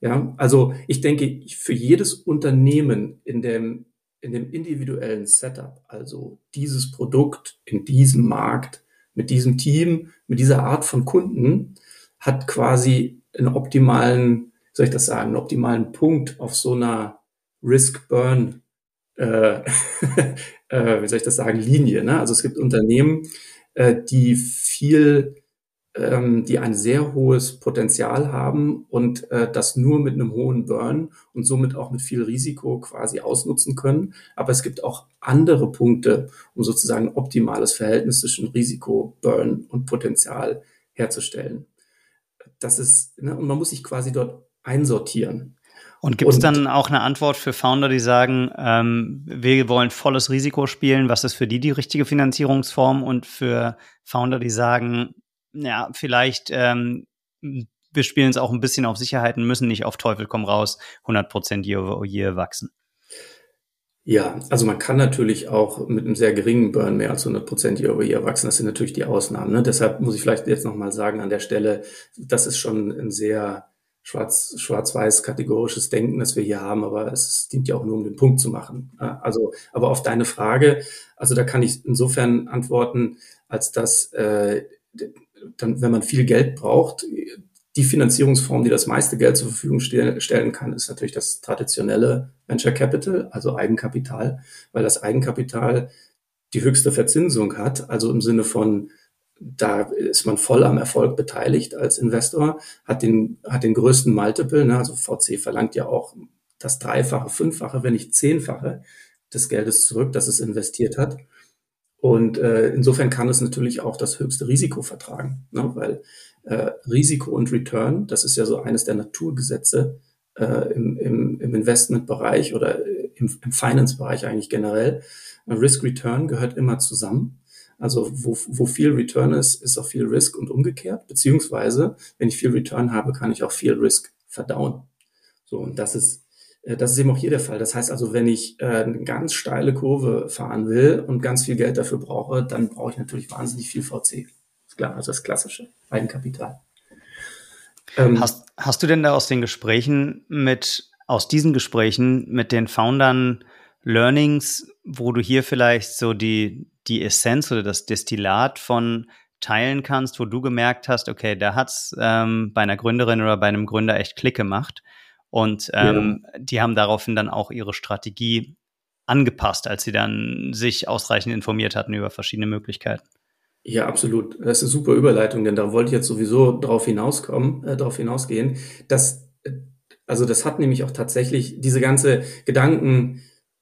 Ja, also ich denke, für jedes Unternehmen in dem in dem individuellen Setup, also dieses Produkt in diesem Markt, mit diesem Team, mit dieser Art von Kunden, hat quasi einen optimalen, soll ich das sagen, einen optimalen Punkt auf so einer Risk-Burn, äh, äh, wie soll ich das sagen, Linie. Ne? Also es gibt Unternehmen, äh, die viel ähm, die ein sehr hohes Potenzial haben und äh, das nur mit einem hohen Burn und somit auch mit viel Risiko quasi ausnutzen können. Aber es gibt auch andere Punkte, um sozusagen ein optimales Verhältnis zwischen Risiko, Burn und Potenzial herzustellen. Das ist, ne, und man muss sich quasi dort einsortieren. Und gibt es dann auch eine Antwort für Founder, die sagen, ähm, wir wollen volles Risiko spielen? Was ist für die die richtige Finanzierungsform? Und für Founder, die sagen, ja, vielleicht, ähm, wir spielen es auch ein bisschen auf Sicherheiten, müssen nicht auf Teufel komm raus 100% year year wachsen. Ja, also man kann natürlich auch mit einem sehr geringen Burn mehr als 100% year over year wachsen. Das sind natürlich die Ausnahmen. Ne? Deshalb muss ich vielleicht jetzt nochmal sagen an der Stelle, das ist schon ein sehr schwarz, schwarz-weiß kategorisches Denken, das wir hier haben, aber es dient ja auch nur, um den Punkt zu machen. Also, aber auf deine Frage, also da kann ich insofern antworten, als dass äh, dann, wenn man viel Geld braucht, die Finanzierungsform, die das meiste Geld zur Verfügung stellen kann, ist natürlich das traditionelle Venture Capital, also Eigenkapital, weil das Eigenkapital die höchste Verzinsung hat, also im Sinne von da ist man voll am Erfolg beteiligt als Investor, hat den, hat den größten Multiple, ne? also VC verlangt ja auch das Dreifache, Fünffache, wenn nicht Zehnfache des Geldes zurück, das es investiert hat. Und äh, insofern kann es natürlich auch das höchste Risiko vertragen, ne? weil äh, Risiko und Return, das ist ja so eines der Naturgesetze äh, im, im, im Investmentbereich oder im, im Finance-Bereich eigentlich generell. Risk-Return gehört immer zusammen. Also wo, wo viel Return ist, ist auch viel Risk und umgekehrt. Beziehungsweise, wenn ich viel Return habe, kann ich auch viel Risk verdauen. So, und das ist, äh, das ist eben auch hier der Fall. Das heißt also, wenn ich äh, eine ganz steile Kurve fahren will und ganz viel Geld dafür brauche, dann brauche ich natürlich wahnsinnig viel VC. Ist klar, also das klassische Eigenkapital. Ähm, hast, hast du denn da aus den Gesprächen mit, aus diesen Gesprächen mit den Foundern Learnings, wo du hier vielleicht so die, die Essenz oder das Destillat von teilen kannst, wo du gemerkt hast, okay, da hat's ähm, bei einer Gründerin oder bei einem Gründer echt Klick gemacht. Und ähm, ja. die haben daraufhin dann auch ihre Strategie angepasst, als sie dann sich ausreichend informiert hatten über verschiedene Möglichkeiten. Ja, absolut. Das ist eine super Überleitung, denn da wollte ich jetzt sowieso drauf hinauskommen, äh, drauf hinausgehen. dass, äh, also das hat nämlich auch tatsächlich diese ganze Gedanken,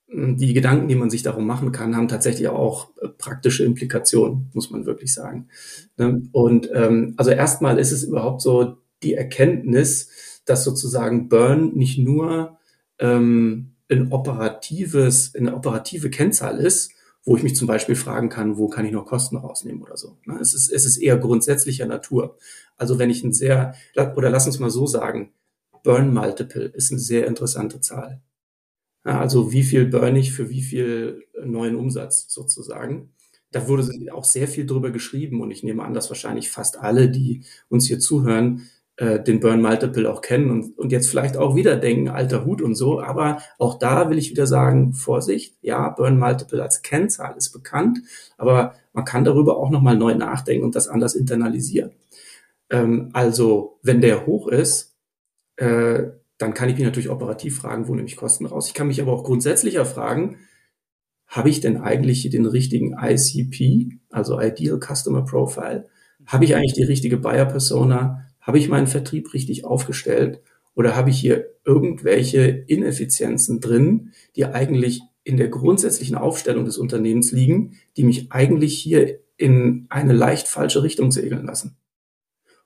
die Gedanken, die man sich darum machen kann, haben tatsächlich auch äh, praktische Implikationen, muss man wirklich sagen. Ne? Und ähm, also erstmal ist es überhaupt so die Erkenntnis, dass sozusagen Burn nicht nur ähm, ein operatives, eine operative Kennzahl ist, wo ich mich zum Beispiel fragen kann, wo kann ich noch Kosten rausnehmen oder so. Ne? Es ist, es ist eher grundsätzlicher Natur. Also wenn ich ein sehr, oder lass uns mal so sagen, Burn Multiple ist eine sehr interessante Zahl. Also wie viel burn ich für wie viel neuen Umsatz sozusagen. Da wurde auch sehr viel drüber geschrieben und ich nehme an, dass wahrscheinlich fast alle, die uns hier zuhören, äh, den Burn Multiple auch kennen und, und jetzt vielleicht auch wieder denken, alter Hut und so. Aber auch da will ich wieder sagen, Vorsicht, ja, Burn Multiple als Kennzahl ist bekannt, aber man kann darüber auch nochmal neu nachdenken und das anders internalisieren. Ähm, also wenn der hoch ist, äh, dann kann ich mich natürlich operativ fragen, wo nehme ich Kosten raus. Ich kann mich aber auch grundsätzlicher fragen, habe ich denn eigentlich den richtigen ICP, also Ideal Customer Profile? Habe ich eigentlich die richtige Buyer Persona? Habe ich meinen Vertrieb richtig aufgestellt? Oder habe ich hier irgendwelche Ineffizienzen drin, die eigentlich in der grundsätzlichen Aufstellung des Unternehmens liegen, die mich eigentlich hier in eine leicht falsche Richtung segeln lassen?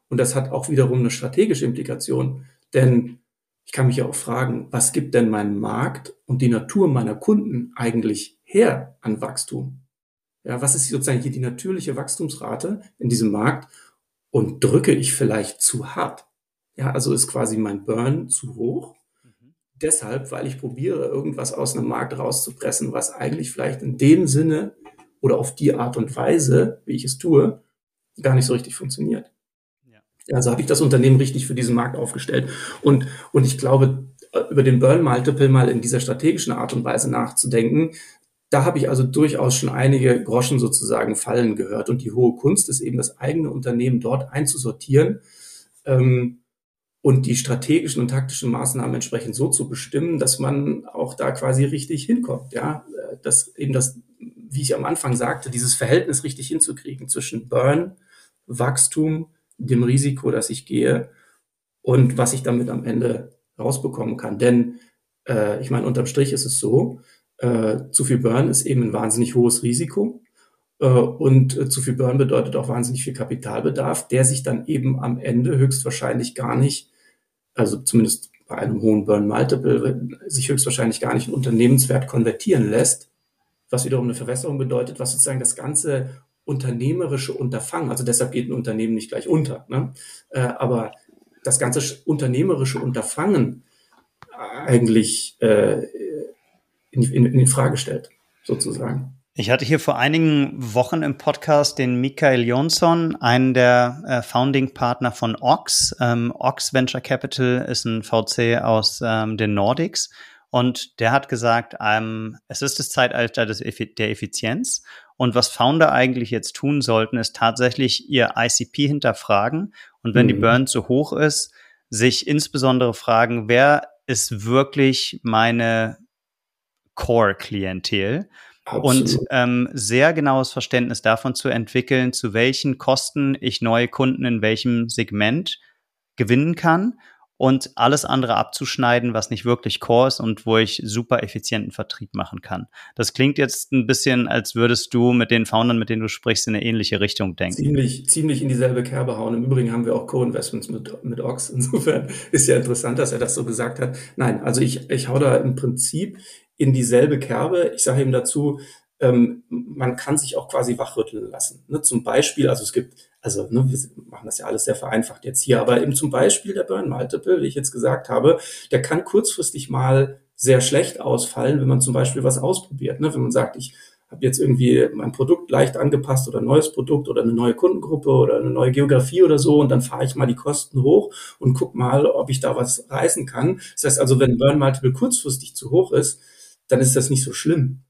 Und das hat auch wiederum eine strategische Implikation, denn ich kann mich ja auch fragen, was gibt denn mein Markt und die Natur meiner Kunden eigentlich her an Wachstum? Ja, was ist sozusagen hier die natürliche Wachstumsrate in diesem Markt? Und drücke ich vielleicht zu hart? Ja, also ist quasi mein Burn zu hoch? Mhm. Deshalb, weil ich probiere, irgendwas aus einem Markt rauszupressen, was eigentlich vielleicht in dem Sinne oder auf die Art und Weise, wie ich es tue, gar nicht so richtig funktioniert. Also habe ich das Unternehmen richtig für diesen Markt aufgestellt. Und, und ich glaube, über den Burn Multiple mal in dieser strategischen Art und Weise nachzudenken, da habe ich also durchaus schon einige Groschen sozusagen fallen gehört. Und die hohe Kunst ist eben, das eigene Unternehmen dort einzusortieren ähm, und die strategischen und taktischen Maßnahmen entsprechend so zu bestimmen, dass man auch da quasi richtig hinkommt. Ja, dass eben das, wie ich am Anfang sagte, dieses Verhältnis richtig hinzukriegen zwischen Burn, Wachstum, dem Risiko, dass ich gehe und was ich damit am Ende rausbekommen kann. Denn äh, ich meine, unterm Strich ist es so, äh, zu viel Burn ist eben ein wahnsinnig hohes Risiko. Äh, und äh, zu viel Burn bedeutet auch wahnsinnig viel Kapitalbedarf, der sich dann eben am Ende höchstwahrscheinlich gar nicht, also zumindest bei einem hohen Burn Multiple, sich höchstwahrscheinlich gar nicht in Unternehmenswert konvertieren lässt, was wiederum eine Verwässerung bedeutet, was sozusagen das ganze unternehmerische Unterfangen, also deshalb geht ein Unternehmen nicht gleich unter, ne? äh, aber das ganze unternehmerische Unterfangen eigentlich äh, in, in, in Frage stellt, sozusagen. Ich hatte hier vor einigen Wochen im Podcast den Michael Jonsson, einen der äh, Founding-Partner von Ox. Ähm, Ox Venture Capital ist ein VC aus ähm, den Nordics. Und der hat gesagt, ähm, es ist das Zeitalter des, der Effizienz und was Founder eigentlich jetzt tun sollten, ist tatsächlich ihr ICP hinterfragen. Und wenn mhm. die Burn zu hoch ist, sich insbesondere fragen, wer ist wirklich meine Core-Klientel? Und ähm, sehr genaues Verständnis davon zu entwickeln, zu welchen Kosten ich neue Kunden in welchem Segment gewinnen kann und alles andere abzuschneiden, was nicht wirklich Core ist und wo ich super effizienten Vertrieb machen kann. Das klingt jetzt ein bisschen, als würdest du mit den Foundern, mit denen du sprichst, in eine ähnliche Richtung denken. Ziemlich, ziemlich in dieselbe Kerbe hauen. Im Übrigen haben wir auch Co-Investments mit, mit Ox. Insofern ist ja interessant, dass er das so gesagt hat. Nein, also ich, ich hau da im Prinzip in dieselbe Kerbe. Ich sage ihm dazu, ähm, man kann sich auch quasi wachrütteln lassen. Ne? Zum Beispiel, also es gibt, also ne, wir machen das ja alles sehr vereinfacht jetzt hier, aber eben zum Beispiel der Burn Multiple, wie ich jetzt gesagt habe, der kann kurzfristig mal sehr schlecht ausfallen, wenn man zum Beispiel was ausprobiert. Ne? Wenn man sagt, ich habe jetzt irgendwie mein Produkt leicht angepasst oder ein neues Produkt oder eine neue Kundengruppe oder eine neue Geografie oder so und dann fahre ich mal die Kosten hoch und guck mal, ob ich da was reißen kann. Das heißt also, wenn Burn Multiple kurzfristig zu hoch ist, dann ist das nicht so schlimm.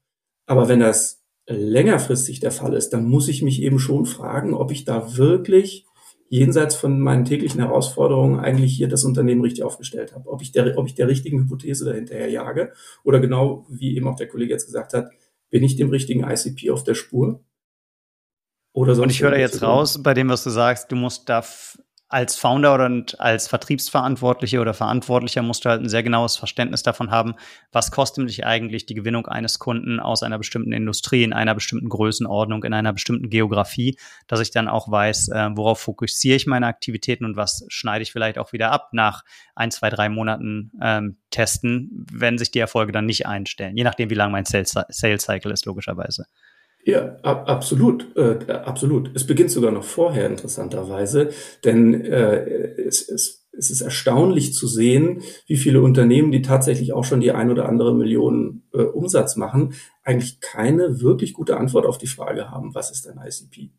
Aber wenn das längerfristig der Fall ist, dann muss ich mich eben schon fragen, ob ich da wirklich jenseits von meinen täglichen Herausforderungen eigentlich hier das Unternehmen richtig aufgestellt habe. Ob ich der, ob ich der richtigen Hypothese dahinterher jage oder genau, wie eben auch der Kollege jetzt gesagt hat, bin ich dem richtigen ICP auf der Spur? Oder Und ich höre jetzt raus, bei dem, was du sagst, du musst da als Founder oder als Vertriebsverantwortliche oder Verantwortlicher musst du halt ein sehr genaues Verständnis davon haben, was kostet dich eigentlich die Gewinnung eines Kunden aus einer bestimmten Industrie, in einer bestimmten Größenordnung, in einer bestimmten Geografie, dass ich dann auch weiß, äh, worauf fokussiere ich meine Aktivitäten und was schneide ich vielleicht auch wieder ab nach ein, zwei, drei Monaten ähm, Testen, wenn sich die Erfolge dann nicht einstellen, je nachdem, wie lang mein Sales, Sales Cycle ist, logischerweise. Ja, ab, absolut, äh, absolut. Es beginnt sogar noch vorher, interessanterweise, denn äh, es, es, es ist erstaunlich zu sehen, wie viele Unternehmen, die tatsächlich auch schon die ein oder andere Million äh, Umsatz machen, eigentlich keine wirklich gute Antwort auf die Frage haben, was ist ein ICP?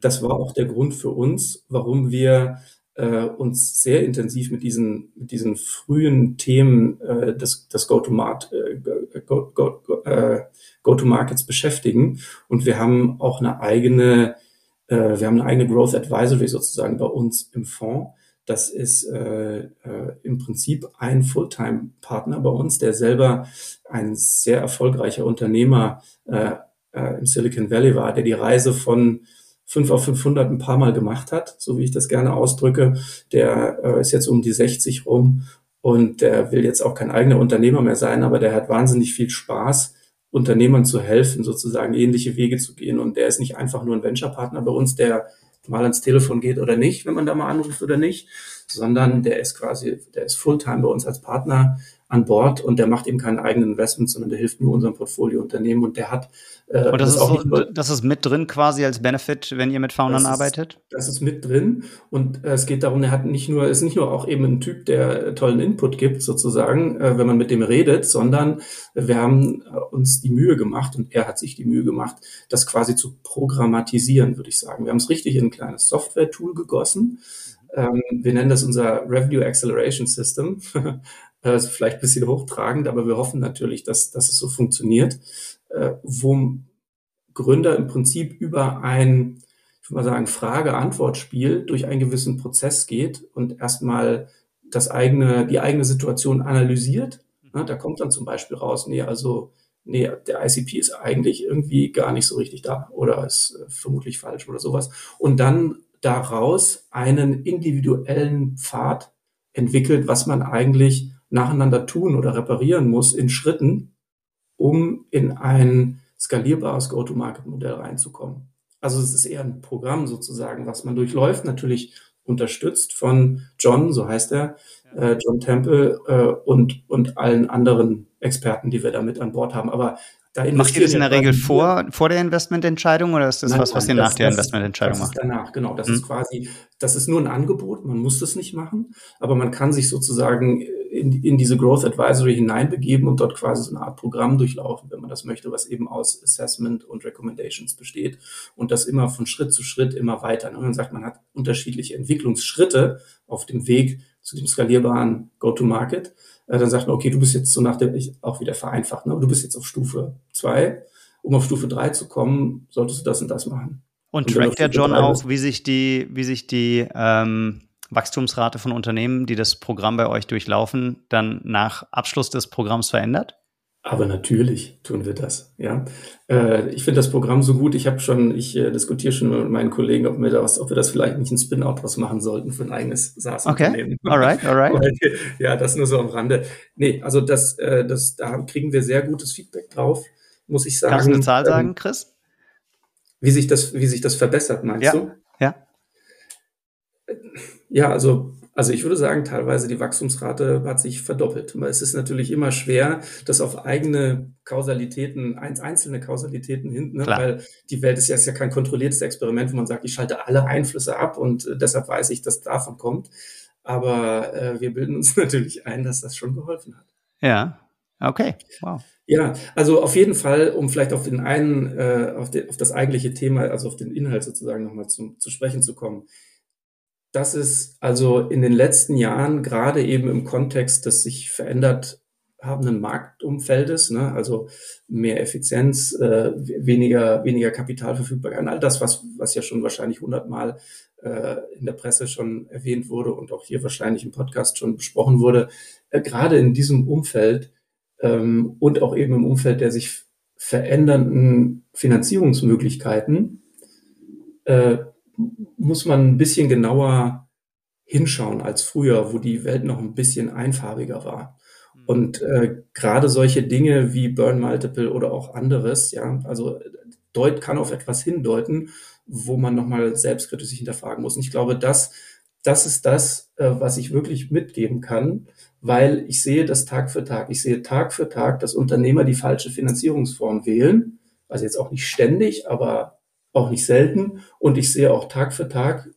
Das war auch der Grund für uns, warum wir äh, uns sehr intensiv mit diesen, mit diesen frühen Themen äh, des, des Go-to-Market äh, Go, Go, Go, äh, Go-to-Markets beschäftigen. Und wir haben auch eine eigene, äh, wir haben eine eigene Growth Advisory sozusagen bei uns im Fonds. Das ist äh, äh, im Prinzip ein Fulltime-Partner bei uns, der selber ein sehr erfolgreicher Unternehmer äh, äh, im Silicon Valley war, der die Reise von 5 auf 500 ein paar Mal gemacht hat, so wie ich das gerne ausdrücke. Der äh, ist jetzt um die 60 rum und der will jetzt auch kein eigener Unternehmer mehr sein, aber der hat wahnsinnig viel Spaß, Unternehmern zu helfen, sozusagen ähnliche Wege zu gehen. Und der ist nicht einfach nur ein Venture-Partner bei uns, der mal ans Telefon geht oder nicht, wenn man da mal anruft oder nicht, sondern der ist quasi, der ist Fulltime bei uns als Partner an Bord und der macht eben keine eigenen Investments, sondern der hilft nur unserem Portfoliounternehmen und der hat äh, und das, das ist so, das ist mit drin quasi als Benefit, wenn ihr mit Foundern das arbeitet? Das ist mit drin und äh, es geht darum, er hat nicht nur, ist nicht nur auch eben ein Typ, der tollen Input gibt sozusagen, äh, wenn man mit dem redet, sondern wir haben äh, uns die Mühe gemacht und er hat sich die Mühe gemacht, das quasi zu programmatisieren, würde ich sagen. Wir haben es richtig in ein kleines Software-Tool gegossen. Ähm, wir nennen das unser Revenue Acceleration System. also vielleicht ein bisschen hochtragend, aber wir hoffen natürlich, dass, dass es so funktioniert, äh, wo Gründer im Prinzip über ein, ich würde mal sagen, Frage-Antwort-Spiel durch einen gewissen Prozess geht und erstmal das eigene, die eigene Situation analysiert. Ja, da kommt dann zum Beispiel raus, nee, also, nee, der ICP ist eigentlich irgendwie gar nicht so richtig da oder ist äh, vermutlich falsch oder sowas. Und dann daraus einen individuellen Pfad entwickelt, was man eigentlich nacheinander tun oder reparieren muss in Schritten, um in ein skalierbares Go-to-Market-Modell reinzukommen. Also es ist eher ein Programm sozusagen, was man durchläuft, natürlich unterstützt von John, so heißt er, äh, John Temple äh, und, und allen anderen Experten, die wir da mit an Bord haben. Aber Macht ihr das in der Regel vor, vor der Investmententscheidung oder ist das nein, was, was ihr nein, nach der Investmententscheidung macht? danach, genau. Das hm. ist quasi, das ist nur ein Angebot, man muss das nicht machen, aber man kann sich sozusagen in, in diese Growth Advisory hineinbegeben und dort quasi so eine Art Programm durchlaufen, wenn man das möchte, was eben aus Assessment und Recommendations besteht und das immer von Schritt zu Schritt immer weiter. Und man sagt, man hat unterschiedliche Entwicklungsschritte auf dem Weg zu dem skalierbaren Go-to-Market äh, dann sagt man, okay, du bist jetzt so nach dem, ich, auch wieder vereinfacht, ne? du bist jetzt auf Stufe zwei. Um auf Stufe drei zu kommen, solltest du das und das machen. Und, und trackt der John auch, wie sich die, wie sich die ähm, Wachstumsrate von Unternehmen, die das Programm bei euch durchlaufen, dann nach Abschluss des Programms verändert? Aber natürlich tun wir das, ja. Äh, ich finde das Programm so gut. Ich habe schon, ich äh, diskutiere schon mit meinen Kollegen, ob wir, das, ob wir das vielleicht nicht ein Spin-out draus machen sollten für ein eigenes SaaS-Unternehmen. Okay, alright, alright. ja, das nur so am Rande. Nee, also das, äh, das, da kriegen wir sehr gutes Feedback drauf, muss ich sagen. Kannst du eine Zahl ähm, sagen, Chris? Wie sich das, wie sich das verbessert, meinst ja, du? Ja. Ja, also also ich würde sagen, teilweise die Wachstumsrate hat sich verdoppelt. Es ist natürlich immer schwer, das auf eigene Kausalitäten, einzelne Kausalitäten hinten, ne? weil die Welt ist ja, ist ja kein kontrolliertes Experiment, wo man sagt, ich schalte alle Einflüsse ab und äh, deshalb weiß ich, dass davon kommt. Aber äh, wir bilden uns natürlich ein, dass das schon geholfen hat. Ja, okay, wow. Ja, also auf jeden Fall, um vielleicht auf den einen, äh, auf, den, auf das eigentliche Thema, also auf den Inhalt sozusagen nochmal zu, zu sprechen zu kommen das ist also in den letzten Jahren gerade eben im Kontext des sich verändert habenden Marktumfeldes, ne, also mehr Effizienz, äh, weniger, weniger Kapitalverfügbarkeit, all das, was, was ja schon wahrscheinlich hundertmal äh, in der Presse schon erwähnt wurde und auch hier wahrscheinlich im Podcast schon besprochen wurde, äh, gerade in diesem Umfeld ähm, und auch eben im Umfeld der sich verändernden Finanzierungsmöglichkeiten äh, muss man ein bisschen genauer hinschauen als früher, wo die Welt noch ein bisschen einfarbiger war. Mhm. Und äh, gerade solche Dinge wie Burn Multiple oder auch anderes, ja, also deut kann auf etwas hindeuten, wo man nochmal selbstkritisch hinterfragen muss. Und ich glaube, das, das ist das, äh, was ich wirklich mitgeben kann, weil ich sehe das Tag für Tag. Ich sehe Tag für Tag, dass Unternehmer die falsche Finanzierungsform wählen. Also jetzt auch nicht ständig, aber auch nicht selten. Und ich sehe auch Tag für Tag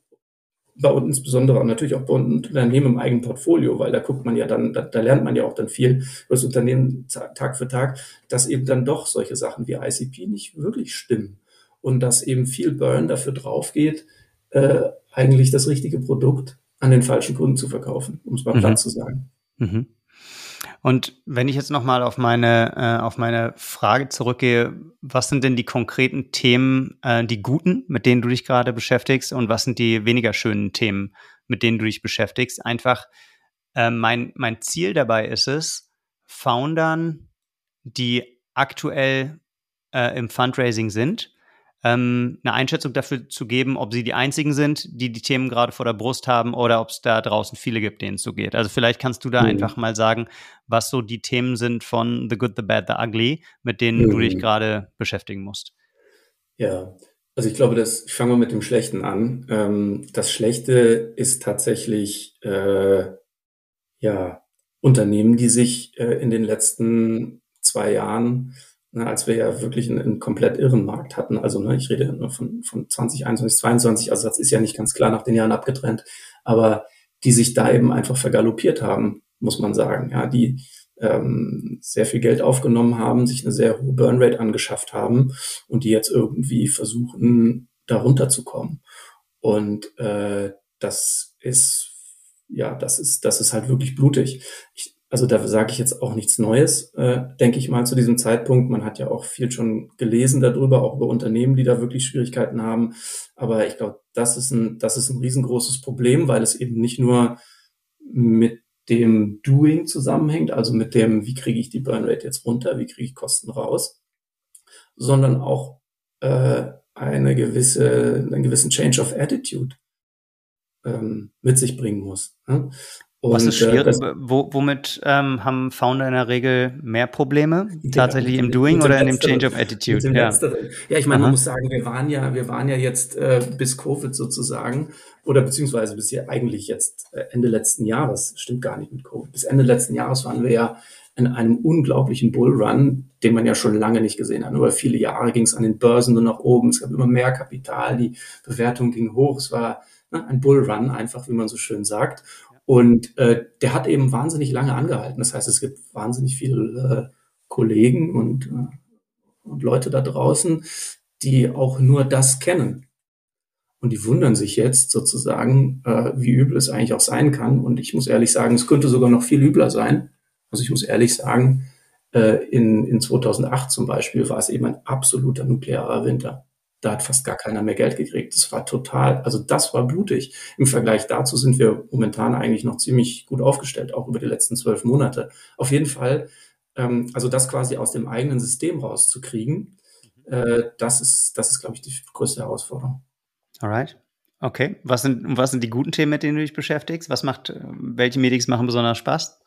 bei uns insbesondere natürlich auch bei Unternehmen im eigenen Portfolio, weil da guckt man ja dann, da, da lernt man ja auch dann viel über das Unternehmen Tag für Tag, dass eben dann doch solche Sachen wie ICP nicht wirklich stimmen und dass eben viel Burn dafür drauf geht, äh, eigentlich das richtige Produkt an den falschen Kunden zu verkaufen, um es mal mhm. platt zu sagen. Mhm. Und wenn ich jetzt nochmal auf meine, äh, auf meine Frage zurückgehe, was sind denn die konkreten Themen, äh, die guten, mit denen du dich gerade beschäftigst und was sind die weniger schönen Themen, mit denen du dich beschäftigst? Einfach, äh, mein, mein Ziel dabei ist es, Foundern, die aktuell äh, im Fundraising sind, ähm, eine Einschätzung dafür zu geben, ob sie die einzigen sind, die die Themen gerade vor der Brust haben oder ob es da draußen viele gibt, denen es so geht. Also vielleicht kannst du da mhm. einfach mal sagen, was so die Themen sind von The Good, The Bad, The Ugly, mit denen mhm. du dich mhm. gerade beschäftigen musst. Ja, also ich glaube, dass ich fange mal mit dem Schlechten an. Ähm, das Schlechte ist tatsächlich äh, ja Unternehmen, die sich äh, in den letzten zwei Jahren ne, als wir ja wirklich einen, einen komplett irren Markt hatten. Also ne, ich rede nur von, von 2021, 22, also das ist ja nicht ganz klar nach den Jahren abgetrennt, aber die sich da eben einfach vergaloppiert haben, muss man sagen. Ja, die ähm, sehr viel Geld aufgenommen haben, sich eine sehr hohe Burnrate angeschafft haben und die jetzt irgendwie versuchen, da runterzukommen. Und äh, das ist ja, das ist, das ist halt wirklich blutig. Ich, also da sage ich jetzt auch nichts Neues, äh, denke ich mal zu diesem Zeitpunkt. Man hat ja auch viel schon gelesen darüber, auch über Unternehmen, die da wirklich Schwierigkeiten haben. Aber ich glaube, das ist ein, das ist ein riesengroßes Problem, weil es eben nicht nur mit dem Doing zusammenhängt, also mit dem, wie kriege ich die Burnrate jetzt runter, wie kriege ich Kosten raus, sondern auch äh, eine gewisse, einen gewissen Change of Attitude ähm, mit sich bringen muss. Ne? Und, Was ist schwierig? Äh, wo, womit ähm, haben Founder in der Regel mehr Probleme? Tatsächlich ja, im Doing oder in dem Change of Attitude? Ja. ja, ich meine, Aha. man muss sagen, wir waren ja, wir waren ja jetzt äh, bis Covid sozusagen oder beziehungsweise bis hier eigentlich jetzt äh, Ende letzten Jahres, stimmt gar nicht mit Covid, bis Ende letzten Jahres waren wir ja in einem unglaublichen Bullrun, den man ja schon lange nicht gesehen hat. Über viele Jahre ging es an den Börsen nur nach oben, es gab immer mehr Kapital, die Bewertung ging hoch, es war ne, ein Bullrun einfach, wie man so schön sagt. Und äh, der hat eben wahnsinnig lange angehalten. Das heißt, es gibt wahnsinnig viele äh, Kollegen und, äh, und Leute da draußen, die auch nur das kennen. Und die wundern sich jetzt sozusagen, äh, wie übel es eigentlich auch sein kann. Und ich muss ehrlich sagen, es könnte sogar noch viel übler sein. Also ich muss ehrlich sagen, äh, in, in 2008 zum Beispiel war es eben ein absoluter nuklearer Winter. Da hat fast gar keiner mehr Geld gekriegt. Das war total, also das war blutig. Im Vergleich dazu sind wir momentan eigentlich noch ziemlich gut aufgestellt, auch über die letzten zwölf Monate. Auf jeden Fall Ähm, also das quasi aus dem eigenen System rauszukriegen, äh, das ist, das ist, glaube ich, die größte Herausforderung. Alright. Okay. Was sind, was sind die guten Themen, mit denen du dich beschäftigst? Was macht, welche Meetings machen besonders Spaß?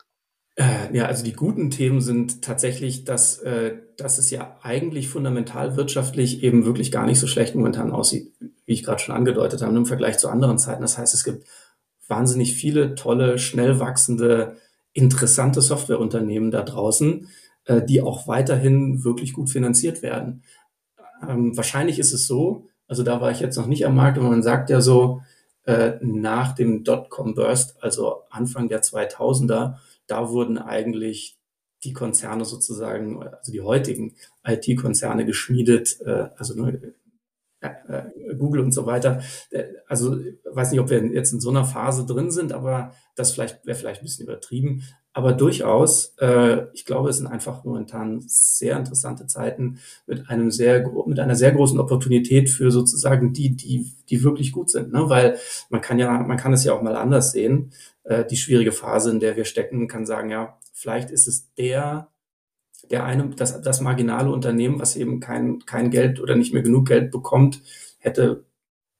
Äh, ja, also die guten Themen sind tatsächlich, dass, äh, dass es ja eigentlich fundamental wirtschaftlich eben wirklich gar nicht so schlecht momentan aussieht, wie ich gerade schon angedeutet habe, im Vergleich zu anderen Zeiten. Das heißt, es gibt wahnsinnig viele tolle, schnell wachsende, interessante Softwareunternehmen da draußen, äh, die auch weiterhin wirklich gut finanziert werden. Ähm, wahrscheinlich ist es so, also da war ich jetzt noch nicht am Markt, aber man sagt ja so, äh, nach dem Dotcom-Burst, also Anfang der 2000er, da wurden eigentlich die Konzerne sozusagen, also die heutigen IT-Konzerne geschmiedet, äh, also äh, Google und so weiter. Äh, also weiß nicht, ob wir jetzt in so einer Phase drin sind, aber das vielleicht wäre vielleicht ein bisschen übertrieben. Aber durchaus, äh, ich glaube, es sind einfach momentan sehr interessante Zeiten mit einem sehr mit einer sehr großen Opportunität für sozusagen die, die, die wirklich gut sind. Ne? Weil man kann ja, man kann es ja auch mal anders sehen. Äh, die schwierige Phase, in der wir stecken, kann sagen, ja, vielleicht ist es der der eine, das, das marginale Unternehmen, was eben kein, kein Geld oder nicht mehr genug Geld bekommt, hätte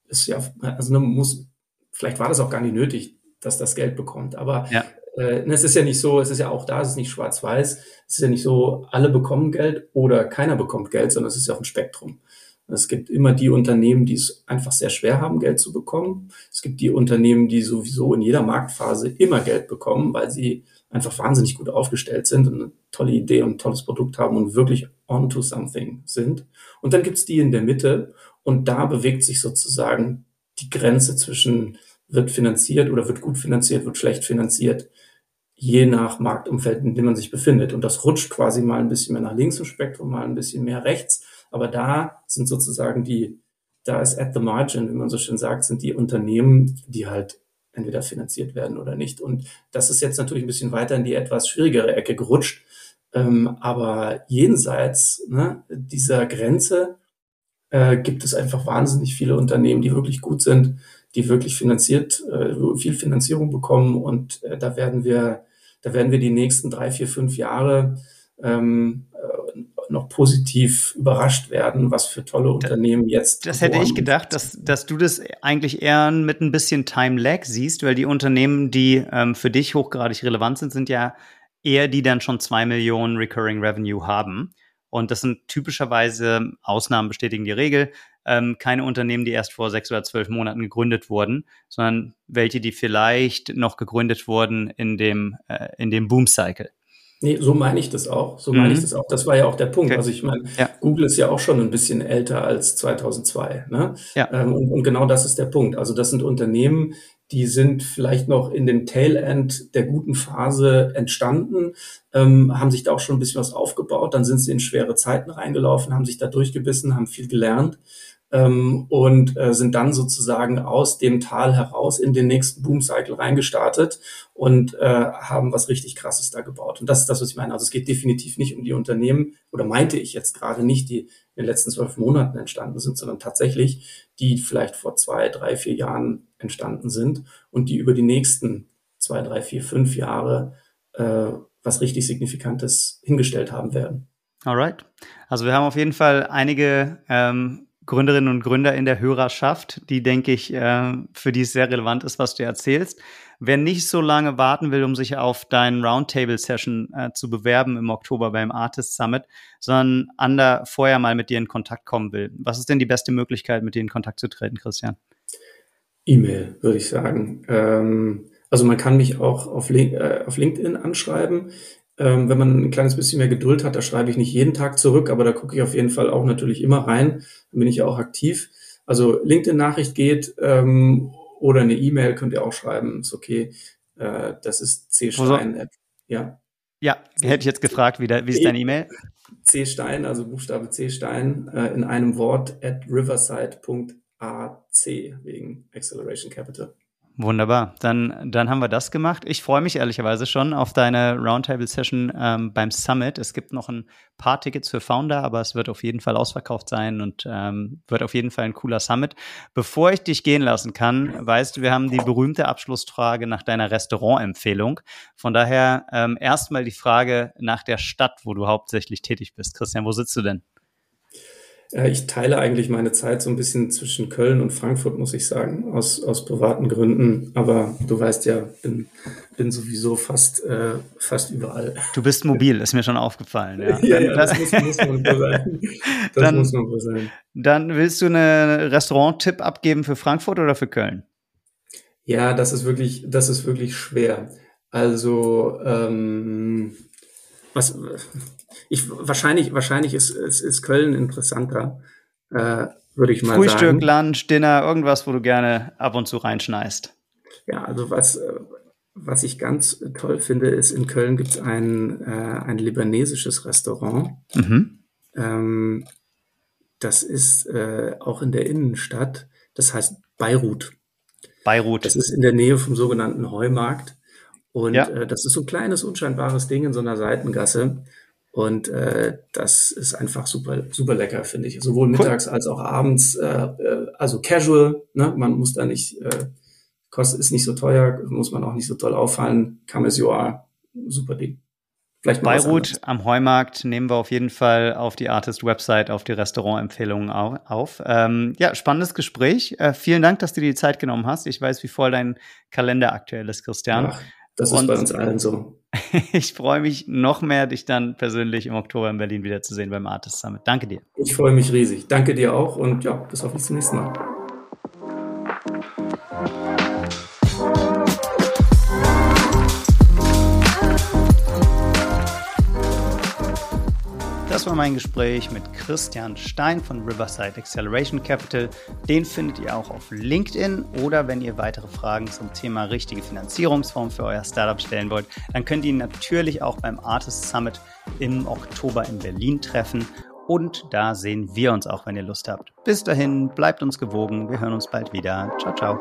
es ja, also ne, muss, vielleicht war das auch gar nicht nötig, dass das Geld bekommt. Aber ja. äh, es ist ja nicht so, es ist ja auch da, es ist nicht schwarz-weiß, es ist ja nicht so, alle bekommen Geld oder keiner bekommt Geld, sondern es ist ja auch ein Spektrum. Es gibt immer die Unternehmen, die es einfach sehr schwer haben, Geld zu bekommen. Es gibt die Unternehmen, die sowieso in jeder Marktphase immer Geld bekommen, weil sie einfach wahnsinnig gut aufgestellt sind und tolle Idee und tolles Produkt haben und wirklich on to something sind. Und dann gibt's die in der Mitte und da bewegt sich sozusagen die Grenze zwischen wird finanziert oder wird gut finanziert, wird schlecht finanziert, je nach Marktumfeld, in dem man sich befindet. Und das rutscht quasi mal ein bisschen mehr nach links im Spektrum, mal ein bisschen mehr rechts. Aber da sind sozusagen die, da ist at the margin, wie man so schön sagt, sind die Unternehmen, die halt entweder finanziert werden oder nicht. Und das ist jetzt natürlich ein bisschen weiter in die etwas schwierigere Ecke gerutscht. Ähm, aber jenseits ne, dieser Grenze äh, gibt es einfach wahnsinnig viele Unternehmen, die wirklich gut sind, die wirklich finanziert, äh, viel Finanzierung bekommen. Und äh, da werden wir, da werden wir die nächsten drei, vier, fünf Jahre ähm, noch positiv überrascht werden, was für tolle Unternehmen jetzt. Das hätte ich gedacht, dass, dass du das eigentlich eher mit ein bisschen Time Lag siehst, weil die Unternehmen, die ähm, für dich hochgradig relevant sind, sind ja eher die dann schon zwei Millionen Recurring Revenue haben. Und das sind typischerweise Ausnahmen bestätigen die Regel. Ähm, keine Unternehmen, die erst vor sechs oder zwölf Monaten gegründet wurden, sondern welche, die vielleicht noch gegründet wurden in dem, äh, in dem Boom Cycle. Nee, so meine ich das auch. So mhm. meine ich mhm. das auch. Das war ja auch der Punkt. Okay. Also ich meine, ja. Google ist ja auch schon ein bisschen älter als 2002. Ne? Ja. Ähm, und, und, genau das ist der Punkt. Also das sind Unternehmen, die sind vielleicht noch in dem Tail-End der guten Phase entstanden, ähm, haben sich da auch schon ein bisschen was aufgebaut. Dann sind sie in schwere Zeiten reingelaufen, haben sich da durchgebissen, haben viel gelernt ähm, und äh, sind dann sozusagen aus dem Tal heraus in den nächsten Boom-Cycle reingestartet und äh, haben was richtig Krasses da gebaut. Und das ist das, was ich meine. Also es geht definitiv nicht um die Unternehmen, oder meinte ich jetzt gerade nicht, die in den letzten zwölf Monaten entstanden sind, sondern tatsächlich die vielleicht vor zwei, drei, vier Jahren entstanden sind und die über die nächsten zwei, drei, vier, fünf Jahre äh, was richtig Signifikantes hingestellt haben werden. Alright. Also wir haben auf jeden Fall einige ähm, Gründerinnen und Gründer in der Hörerschaft, die, denke ich, äh, für die es sehr relevant ist, was du erzählst. Wer nicht so lange warten will, um sich auf deinen Roundtable-Session äh, zu bewerben im Oktober beim Artist Summit, sondern ander vorher mal mit dir in Kontakt kommen will, was ist denn die beste Möglichkeit, mit dir in Kontakt zu treten, Christian? E-Mail, würde ich sagen. Ähm, also man kann mich auch auf, äh, auf LinkedIn anschreiben. Ähm, wenn man ein kleines bisschen mehr Geduld hat, da schreibe ich nicht jeden Tag zurück, aber da gucke ich auf jeden Fall auch natürlich immer rein. Dann bin ich ja auch aktiv. Also LinkedIn-Nachricht geht ähm, oder eine E-Mail könnt ihr auch schreiben, ist okay. Äh, das ist c-stein. Also, ja. Ja, hätte ich jetzt gefragt, wie, da, wie ist deine E-Mail? C-Stein, also Buchstabe C-Stein, äh, in einem Wort at riverside.ac wegen Acceleration Capital. Wunderbar. Dann, dann haben wir das gemacht. Ich freue mich ehrlicherweise schon auf deine Roundtable-Session ähm, beim Summit. Es gibt noch ein paar Tickets für Founder, aber es wird auf jeden Fall ausverkauft sein und ähm, wird auf jeden Fall ein cooler Summit. Bevor ich dich gehen lassen kann, weißt du, wir haben die berühmte Abschlussfrage nach deiner Restaurantempfehlung. Von daher ähm, erstmal die Frage nach der Stadt, wo du hauptsächlich tätig bist. Christian, wo sitzt du denn? Äh, ich teile eigentlich meine Zeit so ein bisschen zwischen Köln und Frankfurt, muss ich sagen, aus, aus privaten Gründen. Aber du weißt ja, bin, bin sowieso fast, äh, fast überall. Du bist mobil, ist mir schon aufgefallen. Ja, ja, ja das muss, muss man wohl sein. Das dann, muss man wohl sein. Dann willst du einen Restaurant-Tipp abgeben für Frankfurt oder für Köln? Ja, das ist wirklich, das ist wirklich schwer. Also, ähm, was, ich, wahrscheinlich, wahrscheinlich ist, ist, ist Köln interessanter, äh, würde ich mal Frühstück, sagen. Frühstück, Lunch, Dinner, irgendwas, wo du gerne ab und zu reinschneist. Ja, also was, äh, was ich ganz toll finde, ist, in Köln gibt es ein, äh, ein libanesisches Restaurant. Mhm. Ähm, das ist äh, auch in der Innenstadt. Das heißt Beirut. Beirut. Das ist in der Nähe vom sogenannten Heumarkt. Und ja. äh, das ist so ein kleines, unscheinbares Ding in so einer Seitengasse. Und äh, das ist einfach super, super lecker, finde ich. Sowohl mittags als auch abends. Äh, äh, also casual, ne? Man muss da nicht, äh, kostet ist nicht so teuer, muss man auch nicht so toll auffallen. Come as you are. Super Ding. Vielleicht Beirut am Heumarkt nehmen wir auf jeden Fall auf die Artist-Website, auf die Restaurantempfehlungen auf. Ähm, ja, spannendes Gespräch. Äh, vielen Dank, dass du dir die Zeit genommen hast. Ich weiß, wie voll dein Kalender aktuell ist, Christian. Ach, das ist Und bei uns allen so. ich freue mich noch mehr, dich dann persönlich im Oktober in Berlin wiederzusehen beim Artist Summit. Danke dir. Ich freue mich riesig. Danke dir auch und ja, bis hoffentlich zum nächsten Mal. War mein Gespräch mit Christian Stein von Riverside Acceleration Capital. Den findet ihr auch auf LinkedIn oder wenn ihr weitere Fragen zum Thema richtige Finanzierungsform für euer Startup stellen wollt, dann könnt ihr ihn natürlich auch beim Artist Summit im Oktober in Berlin treffen. Und da sehen wir uns auch, wenn ihr Lust habt. Bis dahin, bleibt uns gewogen. Wir hören uns bald wieder. Ciao, ciao.